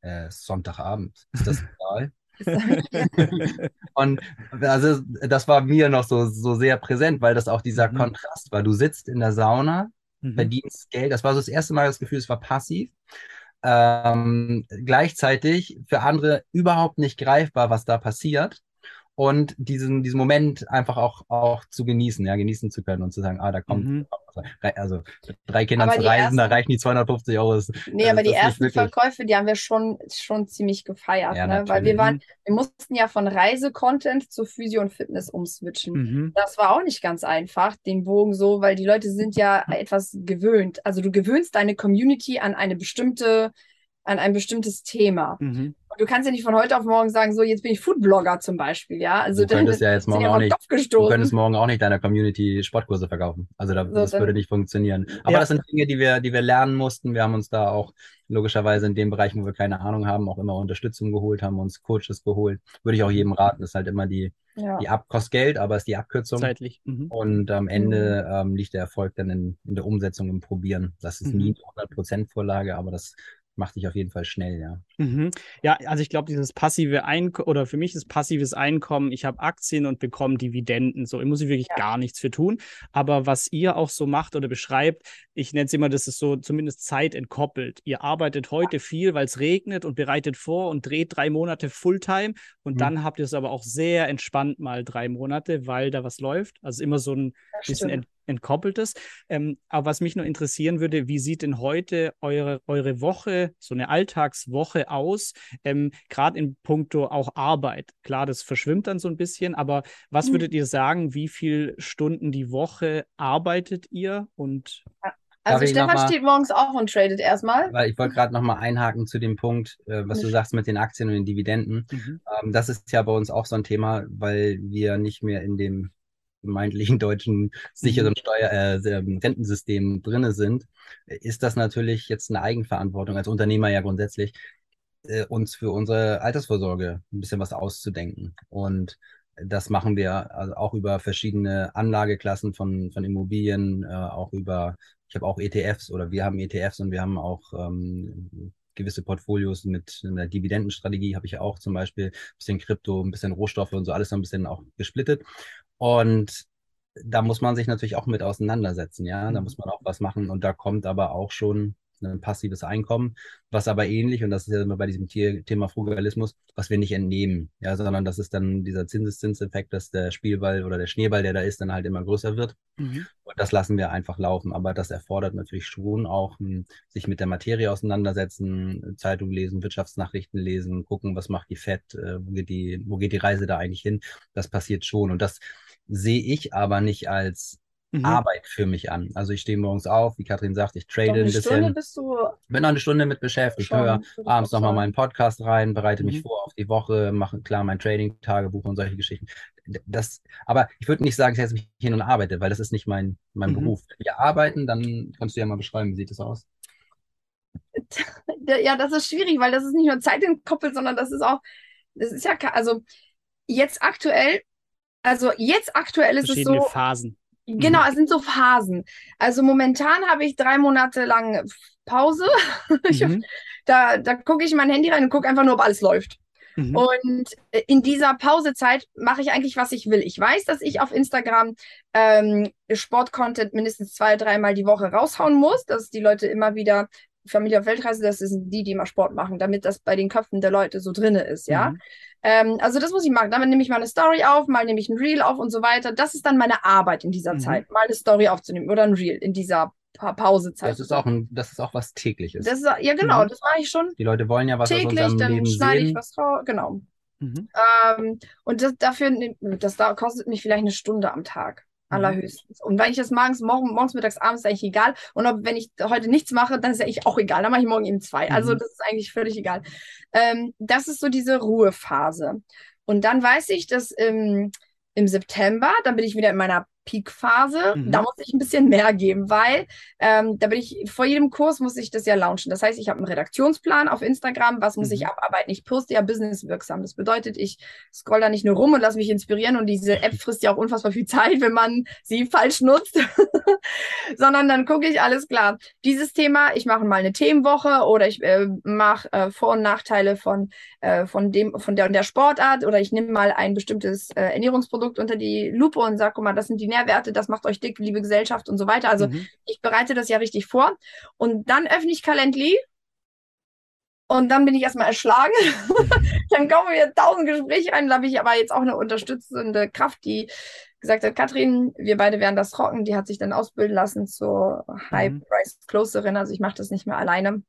Äh, Sonntagabend. Ist das egal? und also das war mir noch so, so sehr präsent, weil das auch dieser mhm. Kontrast war. Du sitzt in der Sauna, mhm. verdienst Geld. Das war so das erste Mal das Gefühl, es war passiv. Ähm, gleichzeitig für andere überhaupt nicht greifbar, was da passiert und diesen, diesen Moment einfach auch, auch zu genießen, ja, genießen zu können und zu sagen, ah, da kommt, mhm. also drei Kinder zu reisen, ersten, da reichen die 250 Euro. Das, nee, aber die ersten Verkäufe, die haben wir schon, schon ziemlich gefeiert, ja, ne? weil wir waren, wir mussten ja von Reisecontent zu Physio und Fitness umswitchen. Mhm. Das war auch nicht ganz einfach, den Bogen so, weil die Leute sind ja etwas gewöhnt. Also du gewöhnst deine Community an eine bestimmte an ein bestimmtes Thema. Mhm. Und du kannst ja nicht von heute auf morgen sagen, so jetzt bin ich Foodblogger zum Beispiel, ja. Also du könntest ja jetzt morgen auch nicht, du könntest morgen auch nicht deiner Community Sportkurse verkaufen. Also da, so, das würde nicht funktionieren. Aber ja. das sind Dinge, die wir, die wir lernen mussten. Wir haben uns da auch logischerweise in dem Bereich, wo wir keine Ahnung haben, auch immer Unterstützung geholt, haben uns Coaches geholt. Würde ich auch jedem raten. Das ist halt immer die, ja. die Ab kostet Geld, aber ist die Abkürzung. Zeitlich. Mhm. Und am Ende mhm. ähm, liegt der Erfolg dann in, in der Umsetzung, im Probieren. Das ist mhm. nie eine 100% Vorlage, aber das macht dich auf jeden Fall schnell, ja. Mhm. Ja, also ich glaube, dieses passive Einkommen, oder für mich ist passives Einkommen, ich habe Aktien und bekomme Dividenden. So, ich muss ich wirklich ja. gar nichts für tun. Aber was ihr auch so macht oder beschreibt, ich nenne es immer, das ist so zumindest Zeit entkoppelt. Ihr arbeitet heute ja. viel, weil es regnet und bereitet vor und dreht drei Monate Fulltime und mhm. dann habt ihr es aber auch sehr entspannt mal drei Monate, weil da was läuft. Also immer so ein das bisschen ent entkoppeltes. Ähm, aber was mich nur interessieren würde, wie sieht denn heute eure, eure Woche, so eine Alltagswoche aus, ähm, gerade in puncto auch Arbeit? Klar, das verschwimmt dann so ein bisschen, aber was mhm. würdet ihr sagen, wie viele Stunden die Woche arbeitet ihr und also Stefan mal, steht morgens auf und tradet erstmal. Weil ich wollte gerade nochmal einhaken zu dem Punkt, äh, was du sagst mit den Aktien und den Dividenden. Mhm. Ähm, das ist ja bei uns auch so ein Thema, weil wir nicht mehr in dem vermeintlichen deutschen sicheren mhm. Steuer äh, ähm, Rentensystem drinne sind, ist das natürlich jetzt eine Eigenverantwortung als Unternehmer ja grundsätzlich, äh, uns für unsere Altersvorsorge ein bisschen was auszudenken. Und das machen wir also auch über verschiedene Anlageklassen von, von Immobilien, äh, auch über, ich habe auch ETFs oder wir haben ETFs und wir haben auch ähm, gewisse Portfolios mit einer Dividendenstrategie, habe ich auch zum Beispiel, ein bisschen Krypto, ein bisschen Rohstoffe und so alles so ein bisschen auch gesplittet. Und da muss man sich natürlich auch mit auseinandersetzen, ja. Da mhm. muss man auch was machen. Und da kommt aber auch schon ein passives Einkommen, was aber ähnlich, und das ist ja immer bei diesem Thema Frugalismus, was wir nicht entnehmen, ja, sondern das ist dann dieser Zinseszinseffekt, dass der Spielball oder der Schneeball, der da ist, dann halt immer größer wird. Mhm. Und das lassen wir einfach laufen. Aber das erfordert natürlich schon auch hm, sich mit der Materie auseinandersetzen, Zeitung lesen, Wirtschaftsnachrichten lesen, gucken, was macht die FED, äh, wo geht die, wo geht die Reise da eigentlich hin. Das passiert schon. Und das sehe ich aber nicht als mhm. Arbeit für mich an. Also ich stehe morgens auf, wie Katrin sagt, ich trade ein bisschen. Stunde bist du bin noch eine Stunde mit beschäftigt, höre abends nochmal meinen Podcast rein, bereite mhm. mich vor auf die Woche, mache klar mein Trading-Tagebuch und solche Geschichten. Das, aber ich würde nicht sagen, ich setze mich hin und arbeite, weil das ist nicht mein, mein mhm. Beruf. Wenn wir arbeiten, dann kannst du ja mal beschreiben, wie sieht das aus? ja, das ist schwierig, weil das ist nicht nur Zeit entkoppelt, sondern das ist auch, das ist ja, also jetzt aktuell, also jetzt aktuell ist es so. Phasen. Genau, mhm. es sind so Phasen. Also momentan habe ich drei Monate lang Pause. Mhm. da da gucke ich mein Handy rein und gucke einfach nur, ob alles läuft. Mhm. Und äh, in dieser Pausezeit mache ich eigentlich, was ich will. Ich weiß, dass ich auf Instagram ähm, Sport-Content mindestens zwei, dreimal die Woche raushauen muss, dass die Leute immer wieder Familie auf Weltreise, das sind die, die immer Sport machen, damit das bei den Köpfen der Leute so drinne ist, ja. Mhm. Ähm, also das muss ich machen. Damit nehme ich mal eine Story auf, mal nehme ich ein Reel auf und so weiter. Das ist dann meine Arbeit in dieser mhm. Zeit, mal eine Story aufzunehmen oder ein Reel in dieser pa Pausezeit. Das ist auch ein, das ist auch was tägliches. Das ist, ja, genau, mhm. das mache ich schon. Die Leute wollen ja was täglich, aus unserem Leben schneide ich was raus, genau. Mhm. Ähm, und das, dafür, das da kostet mich vielleicht eine Stunde am Tag. Mhm. Allerhöchstens. Und wenn ich das morgens, morgen, morgens, mittags, abends, ist eigentlich egal. Und ob, wenn ich heute nichts mache, dann ist ja eigentlich auch egal. Dann mache ich morgen eben zwei. Also mhm. das ist eigentlich völlig egal. Ähm, das ist so diese Ruhephase. Und dann weiß ich, dass im, im September, dann bin ich wieder in meiner Peak-Phase. Mhm. Da muss ich ein bisschen mehr geben, weil ähm, da bin ich, vor jedem Kurs muss ich das ja launchen. Das heißt, ich habe einen Redaktionsplan auf Instagram, was muss mhm. ich abarbeiten. Ich poste ja businesswirksam. Das bedeutet, ich scroll da nicht nur rum und lasse mich inspirieren und diese App frisst ja auch unfassbar viel Zeit, wenn man sie falsch nutzt, sondern dann gucke ich, alles klar, dieses Thema, ich mache mal eine Themenwoche oder ich äh, mache äh, Vor- und Nachteile von, äh, von dem, von der und der Sportart oder ich nehme mal ein bestimmtes äh, Ernährungsprodukt unter die Lupe und sage, guck mal, das sind die Nährwerte, das macht euch dick, liebe Gesellschaft und so weiter. Also mhm. ich bereite das ja richtig vor. Und dann öffne ich Calendly und dann bin ich erstmal erschlagen. dann kommen wir tausend Gespräche rein. Da habe ich aber jetzt auch eine unterstützende Kraft, die gesagt hat, Katrin, wir beide werden das rocken. Die hat sich dann ausbilden lassen zur High-Price-Closerin. Also ich mache das nicht mehr alleine.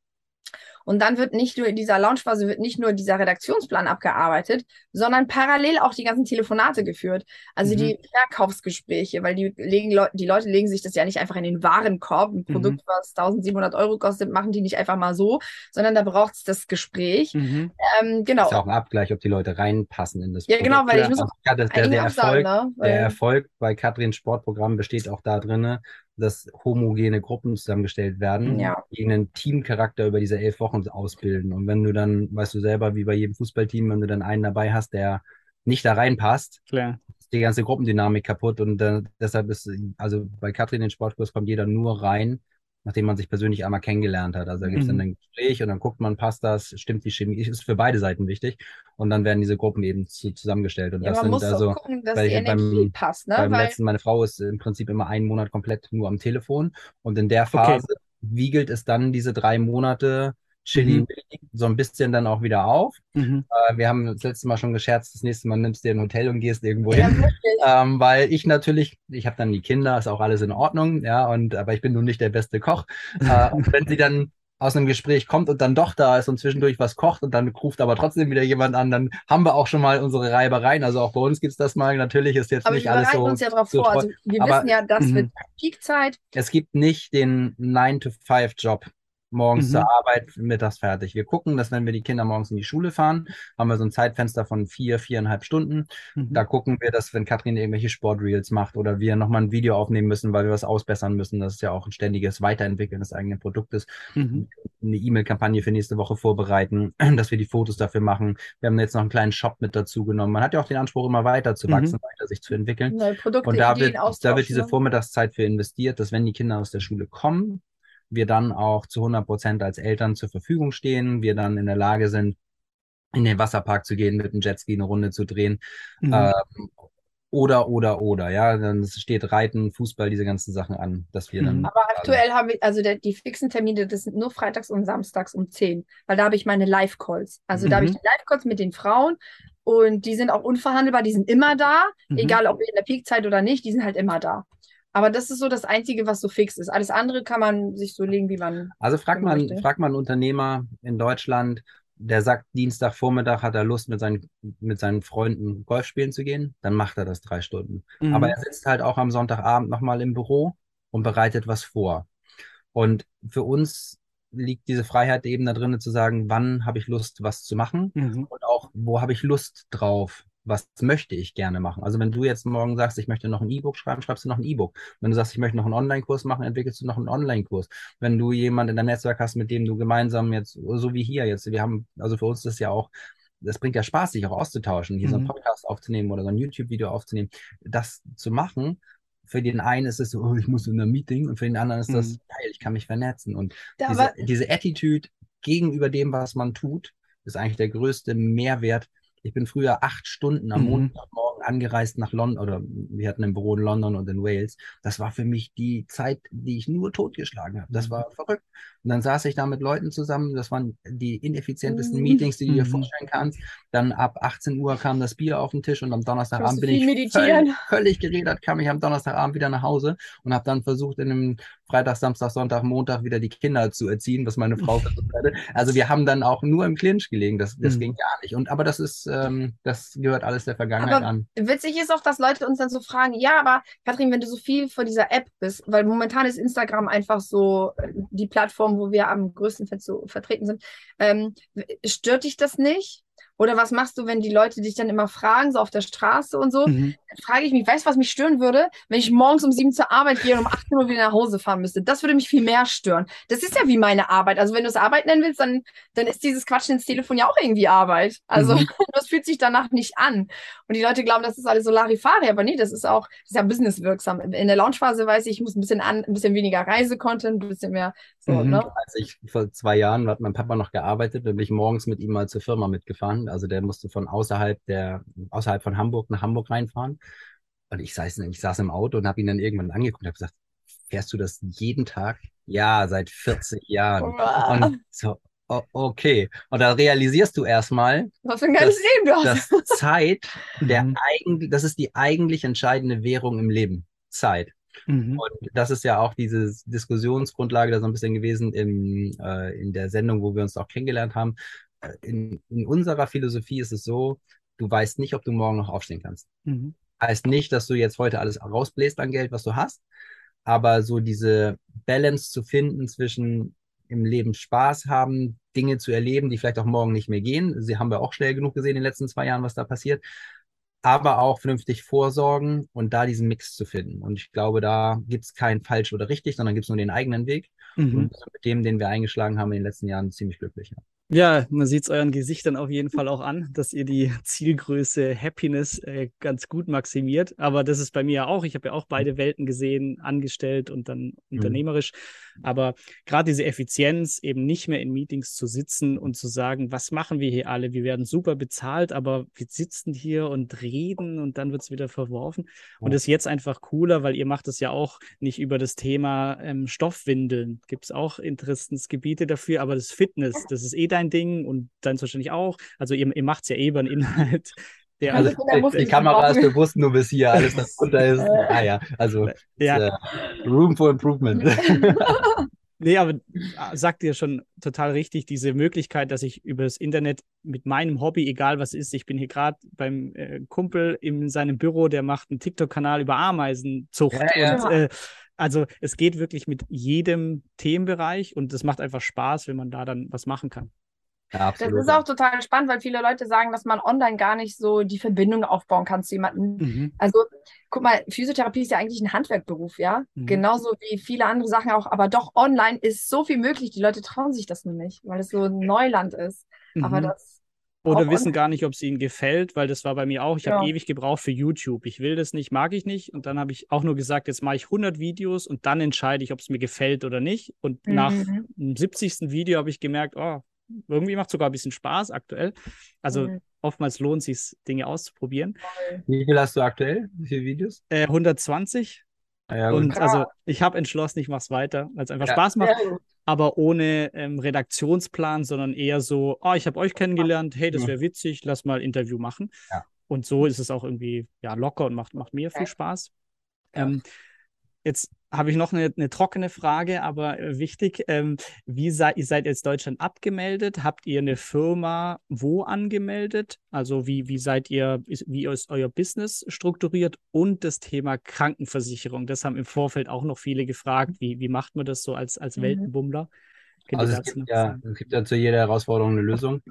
Und dann wird nicht nur in dieser Launchphase wird nicht nur dieser Redaktionsplan abgearbeitet, sondern parallel auch die ganzen Telefonate geführt. Also mhm. die Verkaufsgespräche, weil die legen Le die Leute legen sich das ja nicht einfach in den Warenkorb. Ein Produkt, mhm. was 1700 Euro kostet, machen die nicht einfach mal so, sondern da braucht es das Gespräch. Mhm. Ähm, genau. Das ist auch ein Abgleich, ob die Leute reinpassen in das ja, Produkt. Ja, genau, weil ich muss auch ja, der, der, Erfolg, ne? der Erfolg bei Katrins Sportprogramm besteht auch da drinne, dass homogene Gruppen zusammengestellt werden, ja. die einen Teamcharakter über diese elf Wochen ausbilden. Und wenn du dann, weißt du selber, wie bei jedem Fußballteam, wenn du dann einen dabei hast, der nicht da reinpasst, Klar. ist die ganze Gruppendynamik kaputt. Und äh, deshalb ist, also bei Katrin in den Sportkurs kommt jeder nur rein, nachdem man sich persönlich einmal kennengelernt hat. Also da gibt es mhm. dann ein Gespräch und dann guckt man, passt das, stimmt die Chemie, ist für beide Seiten wichtig. Und dann werden diese Gruppen eben zu, zusammengestellt. Und ja, das man sind muss also, gucken, dass die Energie beim, passt. Ne? Beim Weil... letzten, meine Frau ist im Prinzip immer einen Monat komplett nur am Telefon. Und in der Phase okay. wiegelt es dann diese drei Monate Chili mhm. so ein bisschen dann auch wieder auf. Mhm. Äh, wir haben das letzte Mal schon gescherzt, das nächste Mal nimmst du dir ein Hotel und gehst irgendwo ja, hin. Ähm, weil ich natürlich, ich habe dann die Kinder, ist auch alles in Ordnung, ja, und aber ich bin nun nicht der beste Koch. Äh, und wenn sie dann aus einem Gespräch kommt und dann doch da ist und zwischendurch was kocht und dann ruft aber trotzdem wieder jemand an, dann haben wir auch schon mal unsere Reibereien. Also auch bei uns gibt es das mal. Natürlich ist jetzt aber nicht alles so. Aber wir uns ja drauf so vor. Also wir aber, wissen ja, das wird mhm. Peakzeit. Es gibt nicht den 9-to-5-Job morgens mhm. zur Arbeit, mittags fertig. Wir gucken, dass wenn wir die Kinder morgens in die Schule fahren, haben wir so ein Zeitfenster von vier, viereinhalb Stunden. Mhm. Da gucken wir, dass wenn Katrin irgendwelche Sportreels macht oder wir nochmal ein Video aufnehmen müssen, weil wir was ausbessern müssen, das ist ja auch ein ständiges Weiterentwickeln des eigenen Produktes, mhm. eine E-Mail-Kampagne für nächste Woche vorbereiten, dass wir die Fotos dafür machen. Wir haben jetzt noch einen kleinen Shop mit dazu genommen. Man hat ja auch den Anspruch, immer weiter zu wachsen, mhm. weiter sich zu entwickeln. Neue Produkte, Und da wird, da wird diese? Vormittagszeit für investiert, dass wenn die Kinder aus der Schule kommen, wir dann auch zu 100 Prozent als Eltern zur Verfügung stehen, wir dann in der Lage sind, in den Wasserpark zu gehen, mit dem Jetski eine Runde zu drehen. Mhm. Ähm, oder, oder, oder, ja, dann steht Reiten, Fußball, diese ganzen Sachen an, dass wir dann. Mhm. Aber aktuell habe ich, also der, die fixen Termine, das sind nur freitags und samstags um 10, weil da habe ich meine Live-Calls. Also mhm. da habe ich die Live-Calls mit den Frauen und die sind auch unverhandelbar, die sind immer da, mhm. egal ob in der Peakzeit oder nicht, die sind halt immer da. Aber das ist so das Einzige, was so fix ist. Alles andere kann man sich so legen, wie man. Also fragt man, fragt man einen Unternehmer in Deutschland, der sagt, Dienstagvormittag hat er Lust, mit seinen, mit seinen Freunden Golf spielen zu gehen, dann macht er das drei Stunden. Mhm. Aber er sitzt halt auch am Sonntagabend nochmal im Büro und bereitet was vor. Und für uns liegt diese Freiheit eben da drin, zu sagen, wann habe ich Lust, was zu machen mhm. und auch, wo habe ich Lust drauf, was möchte ich gerne machen? Also wenn du jetzt morgen sagst, ich möchte noch ein E-Book schreiben, schreibst du noch ein E-Book. Wenn du sagst, ich möchte noch einen Online-Kurs machen, entwickelst du noch einen Online-Kurs. Wenn du jemanden in deinem Netzwerk hast, mit dem du gemeinsam jetzt, so wie hier jetzt, wir haben, also für uns ist das ja auch, das bringt ja Spaß, sich auch auszutauschen, hier mhm. so einen mhm. Podcast aufzunehmen oder so ein YouTube-Video aufzunehmen. Das zu machen, für den einen ist es so, oh, ich muss in einem Meeting und für den anderen ist das mhm. geil, ich kann mich vernetzen. Und ja, diese, diese Attitude gegenüber dem, was man tut, ist eigentlich der größte Mehrwert, ich bin früher acht Stunden am mhm. Montagmorgen angereist nach London, oder wir hatten ein Büro in London und in Wales. Das war für mich die Zeit, die ich nur totgeschlagen habe. Das war verrückt. Und dann saß ich da mit Leuten zusammen. Das waren die ineffizientesten mhm. Meetings, die du dir mhm. vorstellen kannst. Dann ab 18 Uhr kam das Bier auf den Tisch und am Donnerstagabend bin ich völlig, völlig geredet, kam ich am Donnerstagabend wieder nach Hause und habe dann versucht, in einem Freitag, Samstag, Sonntag, Montag wieder die Kinder zu erziehen, was meine Frau versucht hatte. Also wir haben dann auch nur im Clinch gelegen. Das, das mhm. ging gar nicht. Und aber das ist, ähm, das gehört alles der Vergangenheit aber an. Witzig ist auch, dass Leute uns dann so fragen, ja, aber Katrin, wenn du so viel vor dieser App bist, weil momentan ist Instagram einfach so äh, die Plattform, wo wir am größten vertreten sind, ähm, stört dich das nicht? Oder was machst du, wenn die Leute dich dann immer fragen, so auf der Straße und so? Mhm. Dann frage ich mich, weißt du, was mich stören würde, wenn ich morgens um sieben zur Arbeit gehe und um 18 Uhr wieder nach Hause fahren müsste? Das würde mich viel mehr stören. Das ist ja wie meine Arbeit. Also wenn du es Arbeit nennen willst, dann, dann ist dieses Quatschen ins Telefon ja auch irgendwie Arbeit. Also mhm. das fühlt sich danach nicht an. Und die Leute glauben, das ist alles so Larifari, aber nee, das ist auch, das ist ja businesswirksam. In der Launchphase weiß ich, ich muss ein bisschen an, ein bisschen weniger Reisecontent, ein bisschen mehr so, mhm. ne? Als ich vor zwei Jahren hat mein Papa noch gearbeitet, dann bin ich morgens mit ihm mal zur Firma mitgefahren. Also der musste von außerhalb der, außerhalb von Hamburg nach Hamburg reinfahren. Und ich saß, ich saß im Auto und habe ihn dann irgendwann angeguckt und habe gesagt, fährst du das jeden Tag? Ja, seit 40 Jahren. Und so, okay. Und da realisierst du erstmal, was für ein geiles Leben du hast. dass Zeit der mhm. eigen, das ist die eigentlich entscheidende Währung im Leben. Zeit. Mhm. Und das ist ja auch diese Diskussionsgrundlage da so ein bisschen gewesen im, äh, in der Sendung, wo wir uns auch kennengelernt haben in, in unserer Philosophie ist es so, du weißt nicht, ob du morgen noch aufstehen kannst. Mhm. Heißt nicht, dass du jetzt heute alles rausbläst an Geld, was du hast, aber so diese Balance zu finden zwischen im Leben Spaß haben, Dinge zu erleben, die vielleicht auch morgen nicht mehr gehen. Sie haben wir auch schnell genug gesehen in den letzten zwei Jahren, was da passiert. Aber auch vernünftig vorsorgen und da diesen Mix zu finden. Und ich glaube, da gibt es kein falsch oder richtig, sondern gibt es nur den eigenen Weg. Mhm. Und mit dem, den wir eingeschlagen haben in den letzten Jahren, ziemlich glücklich. Ja. Ja, man sieht es euren Gesichtern auf jeden Fall auch an, dass ihr die Zielgröße Happiness äh, ganz gut maximiert. Aber das ist bei mir ja auch. Ich habe ja auch beide Welten gesehen, angestellt und dann mhm. unternehmerisch. Aber gerade diese Effizienz, eben nicht mehr in Meetings zu sitzen und zu sagen, was machen wir hier alle? Wir werden super bezahlt, aber wir sitzen hier und reden und dann wird es wieder verworfen. Und das ist jetzt einfach cooler, weil ihr macht es ja auch nicht über das Thema ähm, Stoffwindeln. Gibt es auch Interessensgebiete dafür, aber das Fitness, das ist eh dein Ding und deins wahrscheinlich auch. Also ihr, ihr macht es ja eh über einen Inhalt. Der also, die, die Kamera ist bewusst nur bis hier, alles was drunter ist. ah ja, also ja. Ist, uh, Room for Improvement. Nee, aber ah, sagt ihr schon total richtig, diese Möglichkeit, dass ich über das Internet mit meinem Hobby, egal was ist, ich bin hier gerade beim äh, Kumpel in seinem Büro, der macht einen TikTok-Kanal über Ameisenzucht. Ja, ja. Und, äh, also es geht wirklich mit jedem Themenbereich und es macht einfach Spaß, wenn man da dann was machen kann. Ja, das ist auch total spannend, weil viele Leute sagen, dass man online gar nicht so die Verbindung aufbauen kann zu jemandem. Mhm. Also, guck mal, Physiotherapie ist ja eigentlich ein Handwerkberuf, ja. Mhm. Genauso wie viele andere Sachen auch. Aber doch online ist so viel möglich. Die Leute trauen sich das nur nicht, weil es so ein Neuland ist. Mhm. Aber das. Oder wissen gar nicht, ob es ihnen gefällt, weil das war bei mir auch. Ich ja. habe ewig gebraucht für YouTube. Ich will das nicht, mag ich nicht. Und dann habe ich auch nur gesagt, jetzt mache ich 100 Videos und dann entscheide ich, ob es mir gefällt oder nicht. Und nach mhm. dem 70. Video habe ich gemerkt, oh, irgendwie macht es sogar ein bisschen Spaß aktuell. Also mhm. oftmals lohnt es sich, Dinge auszuprobieren. Wie viel hast du aktuell? Wie viele Videos? Äh, 120. Ah ja, und also ich habe entschlossen, ich mache es weiter, weil es einfach ja. Spaß macht, ja. aber ohne ähm, Redaktionsplan, sondern eher so, oh, ich habe euch kennengelernt, hey, das wäre witzig, lass mal ein Interview machen. Und so ist es auch irgendwie ja, locker und macht, macht mir viel Spaß. Ähm, Jetzt habe ich noch eine, eine, trockene Frage, aber äh, wichtig. Ähm, wie seid ihr seid jetzt Deutschland abgemeldet? Habt ihr eine Firma wo angemeldet? Also wie, wie seid ihr, wie ist euer Business strukturiert? Und das Thema Krankenversicherung. Das haben im Vorfeld auch noch viele gefragt. Wie, wie macht man das so als, als mhm. Weltenbummler? Also es gibt, ja, es gibt ja zu jeder Herausforderung eine Lösung.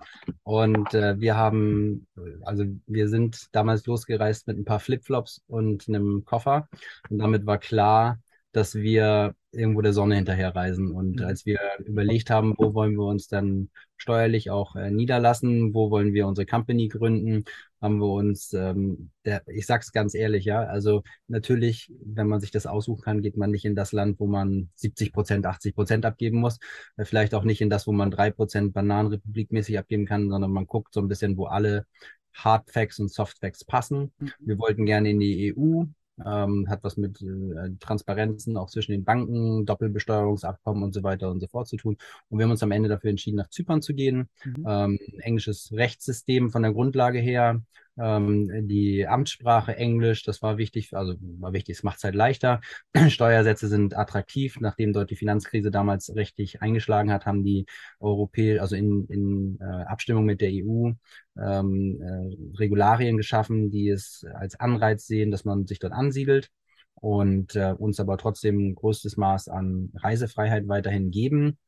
Und äh, wir haben, also wir sind damals losgereist mit ein paar Flipflops und einem Koffer. Und damit war klar, dass wir irgendwo der Sonne hinterherreisen. Und mhm. als wir überlegt haben, wo wollen wir uns dann steuerlich auch äh, niederlassen, wo wollen wir unsere Company gründen, haben wir uns, ähm, der, ich sag's ganz ehrlich, ja, also natürlich, wenn man sich das aussuchen kann, geht man nicht in das Land, wo man 70 Prozent, 80 Prozent abgeben muss, äh, vielleicht auch nicht in das, wo man drei Prozent Bananenrepublikmäßig abgeben kann, sondern man guckt so ein bisschen, wo alle Hard Facts und Soft Facts passen. Mhm. Wir wollten gerne in die EU, ähm, hat was mit äh, Transparenzen auch zwischen den Banken, Doppelbesteuerungsabkommen und so weiter und so fort zu tun. Und wir haben uns am Ende dafür entschieden, nach Zypern zu gehen. Mhm. Ähm, englisches Rechtssystem von der Grundlage her, ähm, die Amtssprache Englisch, das war wichtig, also war wichtig, es macht es halt leichter. Steuersätze sind attraktiv, nachdem dort die Finanzkrise damals richtig eingeschlagen hat, haben die Europäer, also in, in äh, Abstimmung mit der EU, ähm, äh, Regularien geschaffen, die es als Anreiz sehen, dass man sich dort ansiedelt und äh, uns aber trotzdem ein größtes Maß an Reisefreiheit weiterhin geben.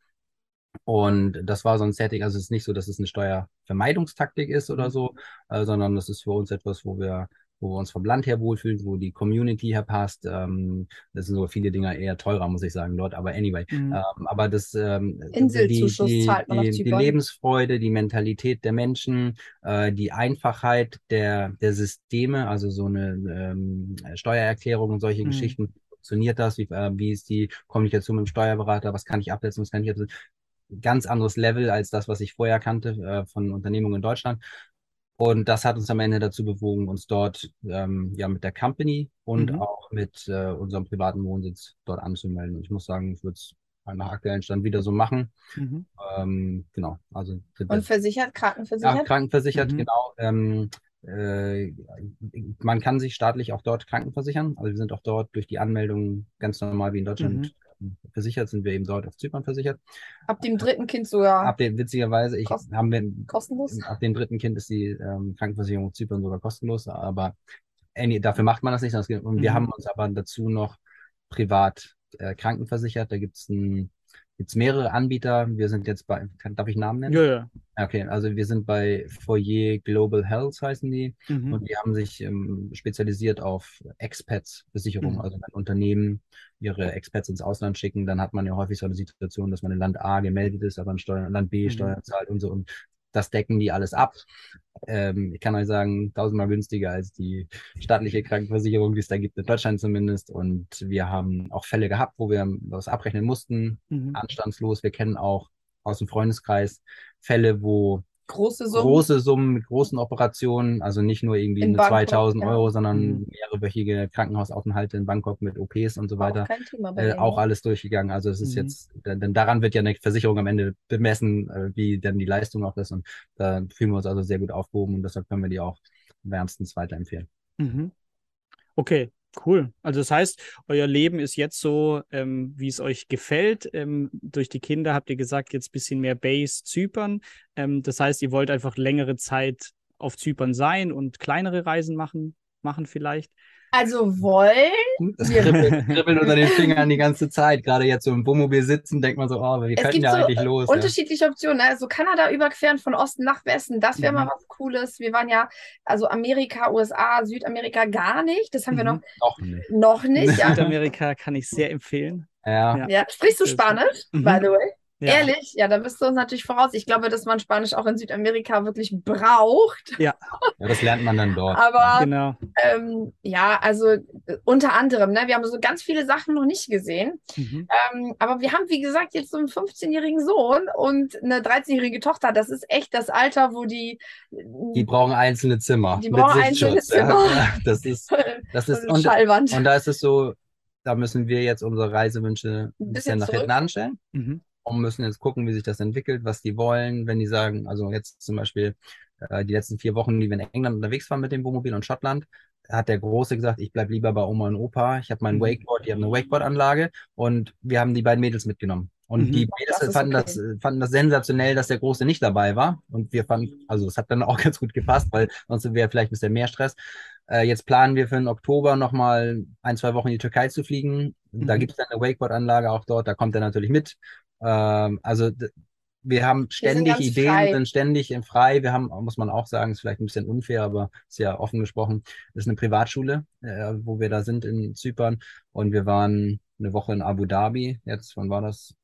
Und das war so ein Setting, also es ist nicht so, dass es eine Steuervermeidungstaktik ist oder mhm. so, äh, sondern das ist für uns etwas, wo wir wo wir uns vom Land her wohlfühlen, wo die Community her passt. Ähm, das sind so viele Dinge eher teurer, muss ich sagen, dort. Aber anyway. Mhm. Ähm, aber das ähm, Inselzuschuss die, die, zahlt man die, die Lebensfreude, die Mentalität der Menschen, äh, die Einfachheit der, der Systeme, also so eine ähm, Steuererklärung und solche mhm. Geschichten. Funktioniert das? Wie, äh, wie ist die Kommunikation mit dem Steuerberater? Was kann ich absetzen? Was kann ich absetzen? Ganz anderes Level als das, was ich vorher kannte äh, von Unternehmungen in Deutschland. Und das hat uns am Ende dazu bewogen, uns dort ähm, ja mit der Company und mhm. auch mit äh, unserem privaten Wohnsitz dort anzumelden. Und ich muss sagen, ich würde es nach aktuellen Stand wieder so machen. Mhm. Ähm, genau. Also und versichert, krankenversichert? Ja, krankenversichert, mhm. genau. Ähm, äh, man kann sich staatlich auch dort krankenversichern. Also wir sind auch dort durch die Anmeldung ganz normal wie in Deutschland mhm versichert, sind wir eben dort auf Zypern versichert. Ab dem dritten Kind sogar. Ab dem, witzigerweise, ich Kosten, haben wir, kostenlos? Ab dem dritten Kind ist die ähm, Krankenversicherung auf Zypern sogar kostenlos, aber äh, dafür macht man das nicht. Und wir mhm. haben uns aber dazu noch privat äh, krankenversichert. Da gibt es ein gibt es mehrere Anbieter. Wir sind jetzt bei, kann, darf ich Namen nennen? Ja, ja. Okay, also wir sind bei Foyer Global Health heißen die mhm. und die haben sich ähm, spezialisiert auf Expats-Versicherung. Mhm. Also wenn Unternehmen ihre Expats ins Ausland schicken, dann hat man ja häufig so eine Situation, dass man in Land A gemeldet ist, aber in Steuern, Land B mhm. Steuern zahlt und so. Und das decken die alles ab. Ähm, ich kann euch sagen, tausendmal günstiger als die staatliche Krankenversicherung, die es da gibt, in Deutschland zumindest. Und wir haben auch Fälle gehabt, wo wir was abrechnen mussten, mhm. anstandslos. Wir kennen auch aus dem Freundeskreis Fälle, wo große Summen. Große Summen mit großen Operationen, also nicht nur irgendwie in 2000 ja. Euro, sondern mhm. mehrerwöchige Krankenhausaufenthalte in Bangkok mit OPs und so weiter. Auch, kein Thema bei äh, auch alles durchgegangen. Also es ist mhm. jetzt, denn daran wird ja eine Versicherung am Ende bemessen, äh, wie denn die Leistung auch ist. Und da fühlen wir uns also sehr gut aufgehoben und deshalb können wir die auch wärmstens weiterempfehlen. Mhm. Okay, Cool. Also das heißt, euer Leben ist jetzt so, ähm, wie es euch gefällt. Ähm, durch die Kinder habt ihr gesagt, jetzt ein bisschen mehr Base Zypern. Ähm, das heißt, ihr wollt einfach längere Zeit auf Zypern sein und kleinere Reisen machen, machen vielleicht. Also wollen. Das kribbelt, kribbelt unter den Fingern die ganze Zeit. Gerade jetzt so im Wohnmobil sitzen, denkt man so, oh, wir könnten ja so eigentlich los. Unterschiedliche ja. Optionen. Also Kanada überqueren von Osten nach Westen, das wäre mhm. mal was Cooles. Wir waren ja, also Amerika, USA, Südamerika gar nicht. Das haben mhm. wir noch, noch nicht. Noch nicht ja. Südamerika kann ich sehr empfehlen. Ja. ja. ja. Sprichst du Spanisch, mhm. by the way? Ja. Ehrlich? Ja, da bist du uns natürlich voraus. Ich glaube, dass man Spanisch auch in Südamerika wirklich braucht. Ja, ja das lernt man dann dort. Aber genau. ähm, ja, also äh, unter anderem, ne, wir haben so ganz viele Sachen noch nicht gesehen. Mhm. Ähm, aber wir haben, wie gesagt, jetzt so einen 15-jährigen Sohn und eine 13-jährige Tochter. Das ist echt das Alter, wo die. Die brauchen einzelne Zimmer. Die brauchen einzelne Zimmer. Ja, das ist. Das ist und, und da ist es so, da müssen wir jetzt unsere Reisewünsche ein bisschen, bisschen nach hinten anstellen. Mhm müssen jetzt gucken, wie sich das entwickelt, was die wollen. Wenn die sagen, also jetzt zum Beispiel äh, die letzten vier Wochen, die wir in England unterwegs waren mit dem Wohnmobil und Schottland, hat der Große gesagt, ich bleib lieber bei Oma und Opa. Ich habe mein mhm. Wakeboard, die haben eine Wakeboard-Anlage und wir haben die beiden Mädels mitgenommen. Und mhm, die Mädels fanden, okay. das, fanden das sensationell, dass der Große nicht dabei war. Und wir fanden, also es hat dann auch ganz gut gepasst, weil sonst wäre vielleicht ein bisschen mehr Stress. Äh, jetzt planen wir für den Oktober nochmal ein, zwei Wochen in die Türkei zu fliegen. Mhm. Da gibt es dann eine Wakeboard-Anlage auch dort, da kommt er natürlich mit. Ähm, also wir haben ständig wir Ideen, frei. sind ständig im frei. Wir haben, muss man auch sagen, ist vielleicht ein bisschen unfair, aber ist ja offen gesprochen, ist eine Privatschule, äh, wo wir da sind in Zypern. Und wir waren eine Woche in Abu Dhabi. Jetzt, wann war das?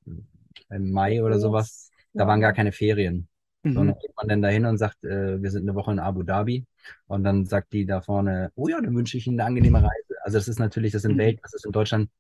Im Mai oder sowas. Da waren gar keine Ferien. Mhm. Sondern geht man dann dahin und sagt, äh, wir sind eine Woche in Abu Dhabi. Und dann sagt die da vorne, oh ja, dann wünsche ich Ihnen eine angenehme Reise. Also das ist natürlich, das in mhm. Welt, das ist in Deutschland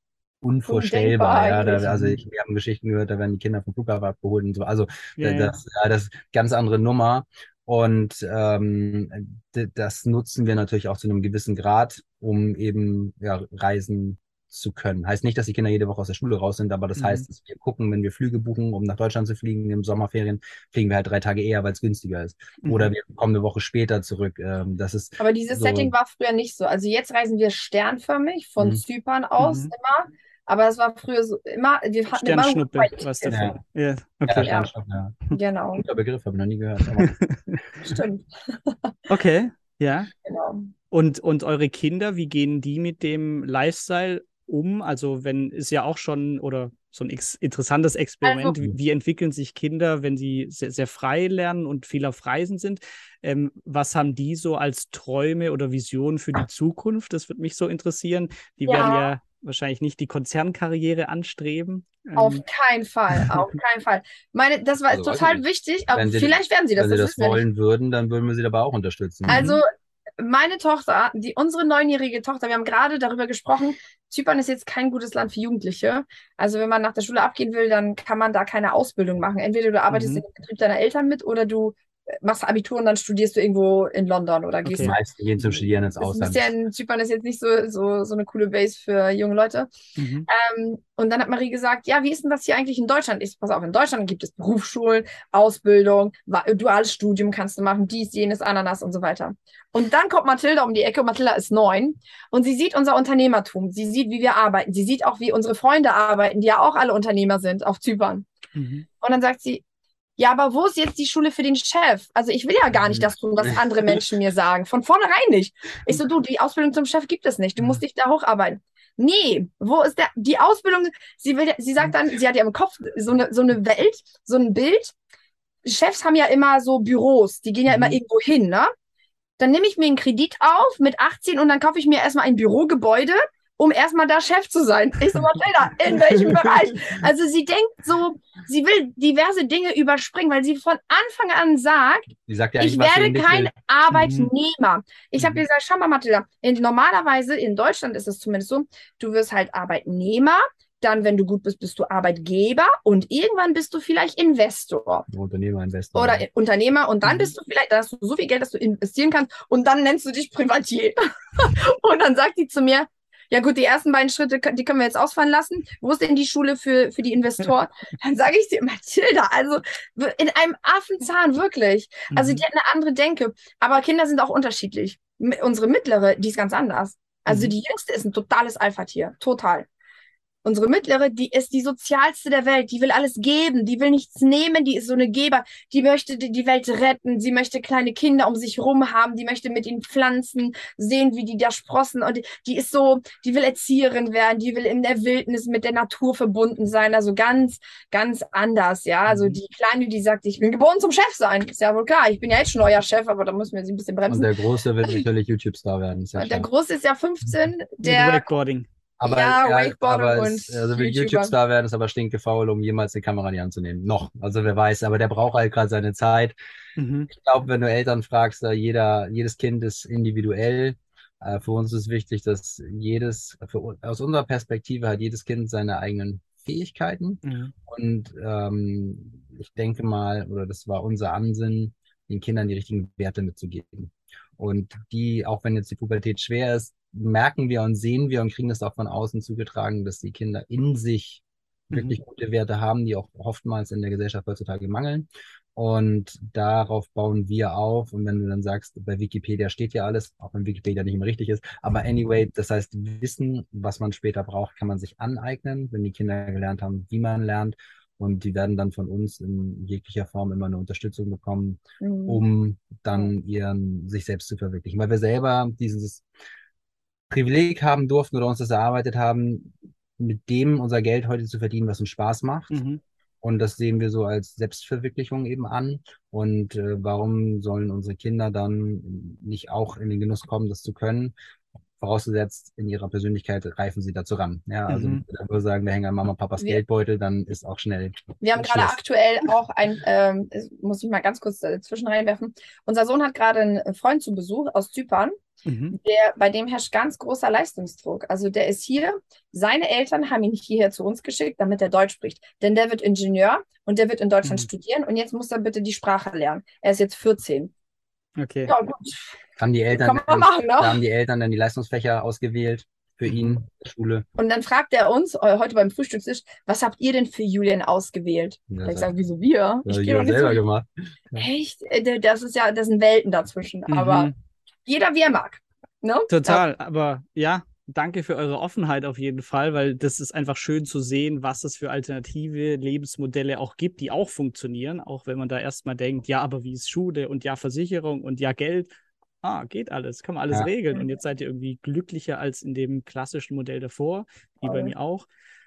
unvorstellbar. Ja, da, also ich, wir haben Geschichten gehört, da werden die Kinder vom Flughafen abgeholt und so. Also ja, das, ja. das ist ganz andere Nummer. Und ähm, das nutzen wir natürlich auch zu einem gewissen Grad, um eben ja, Reisen zu können. Heißt nicht, dass die Kinder jede Woche aus der Schule raus sind, aber das mhm. heißt, dass wir gucken, wenn wir Flüge buchen, um nach Deutschland zu fliegen im Sommerferien, fliegen wir halt drei Tage eher, weil es günstiger ist. Mhm. Oder wir kommen eine Woche später zurück. Ähm, das ist aber dieses so Setting war früher nicht so. Also jetzt reisen wir sternförmig von mhm. Zypern aus mhm. immer aber es war früher so immer, wir hatten immer Sternschnuppe, was davon. Ja, ja. okay. ja, ja. Genau. Guter Begriff, habe ich noch nie gehört. Stimmt. okay, ja. Genau. Und, und eure Kinder, wie gehen die mit dem Lifestyle um? Also, wenn ist ja auch schon oder so ein ex interessantes Experiment. Also, wie, entwickeln sich Kinder, wenn sie sehr, sehr frei lernen und viel auf Reisen sind? Ähm, was haben die so als Träume oder Visionen für die Zukunft? Das würde mich so interessieren. Die ja. werden ja wahrscheinlich nicht die Konzernkarriere anstreben. Auf ähm. keinen Fall, auf keinen Fall. Meine, das war also, total wichtig, aber sie, vielleicht werden sie das. Wenn sie das, das wollen würden, dann würden wir sie dabei auch unterstützen. Also meine Tochter, die unsere neunjährige Tochter, wir haben gerade darüber gesprochen, Zypern ist jetzt kein gutes Land für Jugendliche. Also wenn man nach der Schule abgehen will, dann kann man da keine Ausbildung machen. Entweder du arbeitest mhm. in dem Betrieb deiner Eltern mit oder du machst Abitur und dann studierst du irgendwo in London oder gehst. Okay. Die meisten gehen zum Studieren ins Ausland. Bisschen, Zypern ist jetzt nicht so, so, so eine coole Base für junge Leute. Mhm. Ähm, und dann hat Marie gesagt, ja, wie ist denn das hier eigentlich in Deutschland? Ich pass auf, in Deutschland gibt es Berufsschulen, Ausbildung, duales Studium kannst du machen, dies, jenes, Ananas und so weiter. Und dann kommt Mathilda um die Ecke, Mathilda ist neun und sie sieht unser Unternehmertum, sie sieht, wie wir arbeiten, sie sieht auch, wie unsere Freunde arbeiten, die ja auch alle Unternehmer sind auf Zypern. Mhm. Und dann sagt sie, ja, aber wo ist jetzt die Schule für den Chef? Also ich will ja gar nicht das tun, was andere Menschen mir sagen. Von vornherein nicht. Ich so, du, die Ausbildung zum Chef gibt es nicht. Du musst dich da hocharbeiten. Nee, wo ist der, die Ausbildung? Sie will, sie sagt dann, sie hat ja im Kopf so eine, so eine Welt, so ein Bild. Chefs haben ja immer so Büros, die gehen ja immer mhm. irgendwo hin, ne? Dann nehme ich mir einen Kredit auf mit 18 und dann kaufe ich mir erstmal ein Bürogebäude um erstmal da Chef zu sein. Ich so, Mathilda, in welchem Bereich? Also sie denkt so, sie will diverse Dinge überspringen, weil sie von Anfang an sagt, sagt ja ich werde kein Arbeitnehmer. Mhm. Ich habe gesagt, schau mal, Mathilda, in, normalerweise in Deutschland ist es zumindest so, du wirst halt Arbeitnehmer, dann, wenn du gut bist, bist du Arbeitgeber und irgendwann bist du vielleicht Investor. Unternehmer, Investor. Oder ja. Unternehmer und dann mhm. bist du vielleicht, da hast du so viel Geld, dass du investieren kannst und dann nennst du dich Privatier. und dann sagt die zu mir, ja gut, die ersten beiden Schritte, die können wir jetzt ausfallen lassen. Wo ist denn die Schule für, für die Investoren? Dann sage ich dir, Mathilda, also in einem Affenzahn, wirklich. Also mhm. die hat eine andere Denke. Aber Kinder sind auch unterschiedlich. Unsere mittlere, die ist ganz anders. Also mhm. die jüngste ist ein totales Alpha-Tier. Total. Unsere mittlere, die ist die sozialste der Welt. Die will alles geben. Die will nichts nehmen. Die ist so eine Geber. Die möchte die Welt retten. Sie möchte kleine Kinder um sich rum haben. Die möchte mit ihnen pflanzen, sehen, wie die da sprossen. Und die, die ist so, die will Erzieherin werden. Die will in der Wildnis mit der Natur verbunden sein. Also ganz, ganz anders. Ja, also mhm. die Kleine, die sagt, ich bin geboren zum Chef sein. Ist ja wohl klar. Ich bin ja jetzt schon euer Chef, aber da müssen wir sie ein bisschen bremsen. Und der Große wird natürlich YouTube-Star werden. Ja der Große ist ja 15. Der, Recording. Aber, ja, ja aber es, also will YouTube-Star werden, ist aber stinkefaul, um jemals eine Kamera in die Hand zu nehmen. Noch. Also wer weiß, aber der braucht halt gerade seine Zeit. Mhm. Ich glaube, wenn du Eltern fragst, jeder, jedes Kind ist individuell. Äh, für uns ist wichtig, dass jedes, für, aus unserer Perspektive hat jedes Kind seine eigenen Fähigkeiten. Mhm. Und ähm, ich denke mal, oder das war unser Ansinn, den Kindern die richtigen Werte mitzugeben. Und die, auch wenn jetzt die Pubertät schwer ist, merken wir und sehen wir und kriegen das auch von außen zugetragen, dass die Kinder in sich mhm. wirklich gute Werte haben, die auch oftmals in der Gesellschaft heutzutage mangeln. Und darauf bauen wir auf. Und wenn du dann sagst, bei Wikipedia steht ja alles, auch wenn Wikipedia nicht immer richtig ist, aber anyway, das heißt, Wissen, was man später braucht, kann man sich aneignen, wenn die Kinder gelernt haben, wie man lernt. Und die werden dann von uns in jeglicher Form immer eine Unterstützung bekommen, mhm. um dann ihren, sich selbst zu verwirklichen. Weil wir selber dieses, Privileg haben durften oder uns das erarbeitet haben, mit dem unser Geld heute zu verdienen, was uns Spaß macht. Mhm. Und das sehen wir so als Selbstverwirklichung eben an. Und äh, warum sollen unsere Kinder dann nicht auch in den Genuss kommen, das zu können? Vorausgesetzt, in ihrer Persönlichkeit reifen sie dazu ran. Ja, also mhm. wenn wir sagen, wir hängen an Mama, Papas wir, Geldbeutel, dann ist auch schnell. Wir haben gerade aktuell auch ein, ähm, muss ich mal ganz kurz dazwischen reinwerfen. Unser Sohn hat gerade einen Freund zu Besuch aus Zypern Mhm. Der, bei dem herrscht ganz großer Leistungsdruck. Also der ist hier, seine Eltern haben ihn hierher zu uns geschickt, damit er Deutsch spricht. Denn der wird Ingenieur und der wird in Deutschland mhm. studieren und jetzt muss er bitte die Sprache lernen. Er ist jetzt 14. Okay. Ja, gut. Haben die Eltern, Kann man machen, ne? haben die Eltern dann die Leistungsfächer ausgewählt? für ihn Schule. Und dann fragt er uns äh, heute beim Frühstückstisch, was habt ihr denn für Julian ausgewählt? Ja, ich sage, wieso wir? Ich ja, selber gemacht. Echt? Äh, das ist ja, das sind Welten dazwischen. Mhm. Aber jeder wie er mag. Ne? Total, ja. aber ja, danke für eure Offenheit auf jeden Fall, weil das ist einfach schön zu sehen, was es für alternative Lebensmodelle auch gibt, die auch funktionieren, auch wenn man da erstmal denkt, ja, aber wie ist Schule und ja, Versicherung und ja, Geld. Ah, geht alles, kann man alles ja. regeln. Und jetzt seid ihr irgendwie glücklicher als in dem klassischen Modell davor, wie bei mir auch.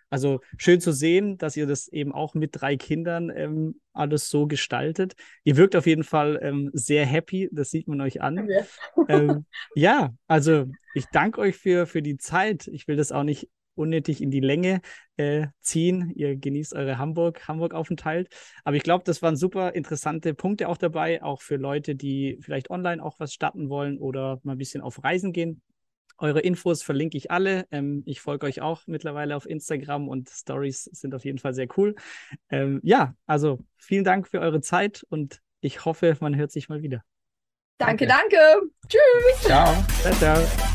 Also schön zu sehen, dass ihr das eben auch mit drei Kindern ähm, alles so gestaltet. Ihr wirkt auf jeden Fall ähm, sehr happy, das sieht man euch an. Ja, ähm, ja also ich danke euch für, für die Zeit. Ich will das auch nicht unnötig in die Länge äh, ziehen. Ihr genießt eure Hamburg, Hamburg-Aufenthalt. Aber ich glaube, das waren super interessante Punkte auch dabei, auch für Leute, die vielleicht online auch was starten wollen oder mal ein bisschen auf Reisen gehen. Eure Infos verlinke ich alle. Ähm, ich folge euch auch mittlerweile auf Instagram und Stories sind auf jeden Fall sehr cool. Ähm, ja, also vielen Dank für eure Zeit und ich hoffe, man hört sich mal wieder. Danke, danke. danke. Tschüss. Ciao. Ciao, ciao.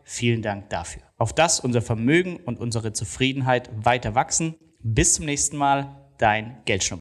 Vielen Dank dafür. Auf das unser Vermögen und unsere Zufriedenheit weiter wachsen. Bis zum nächsten Mal, dein Geldschnurrbart.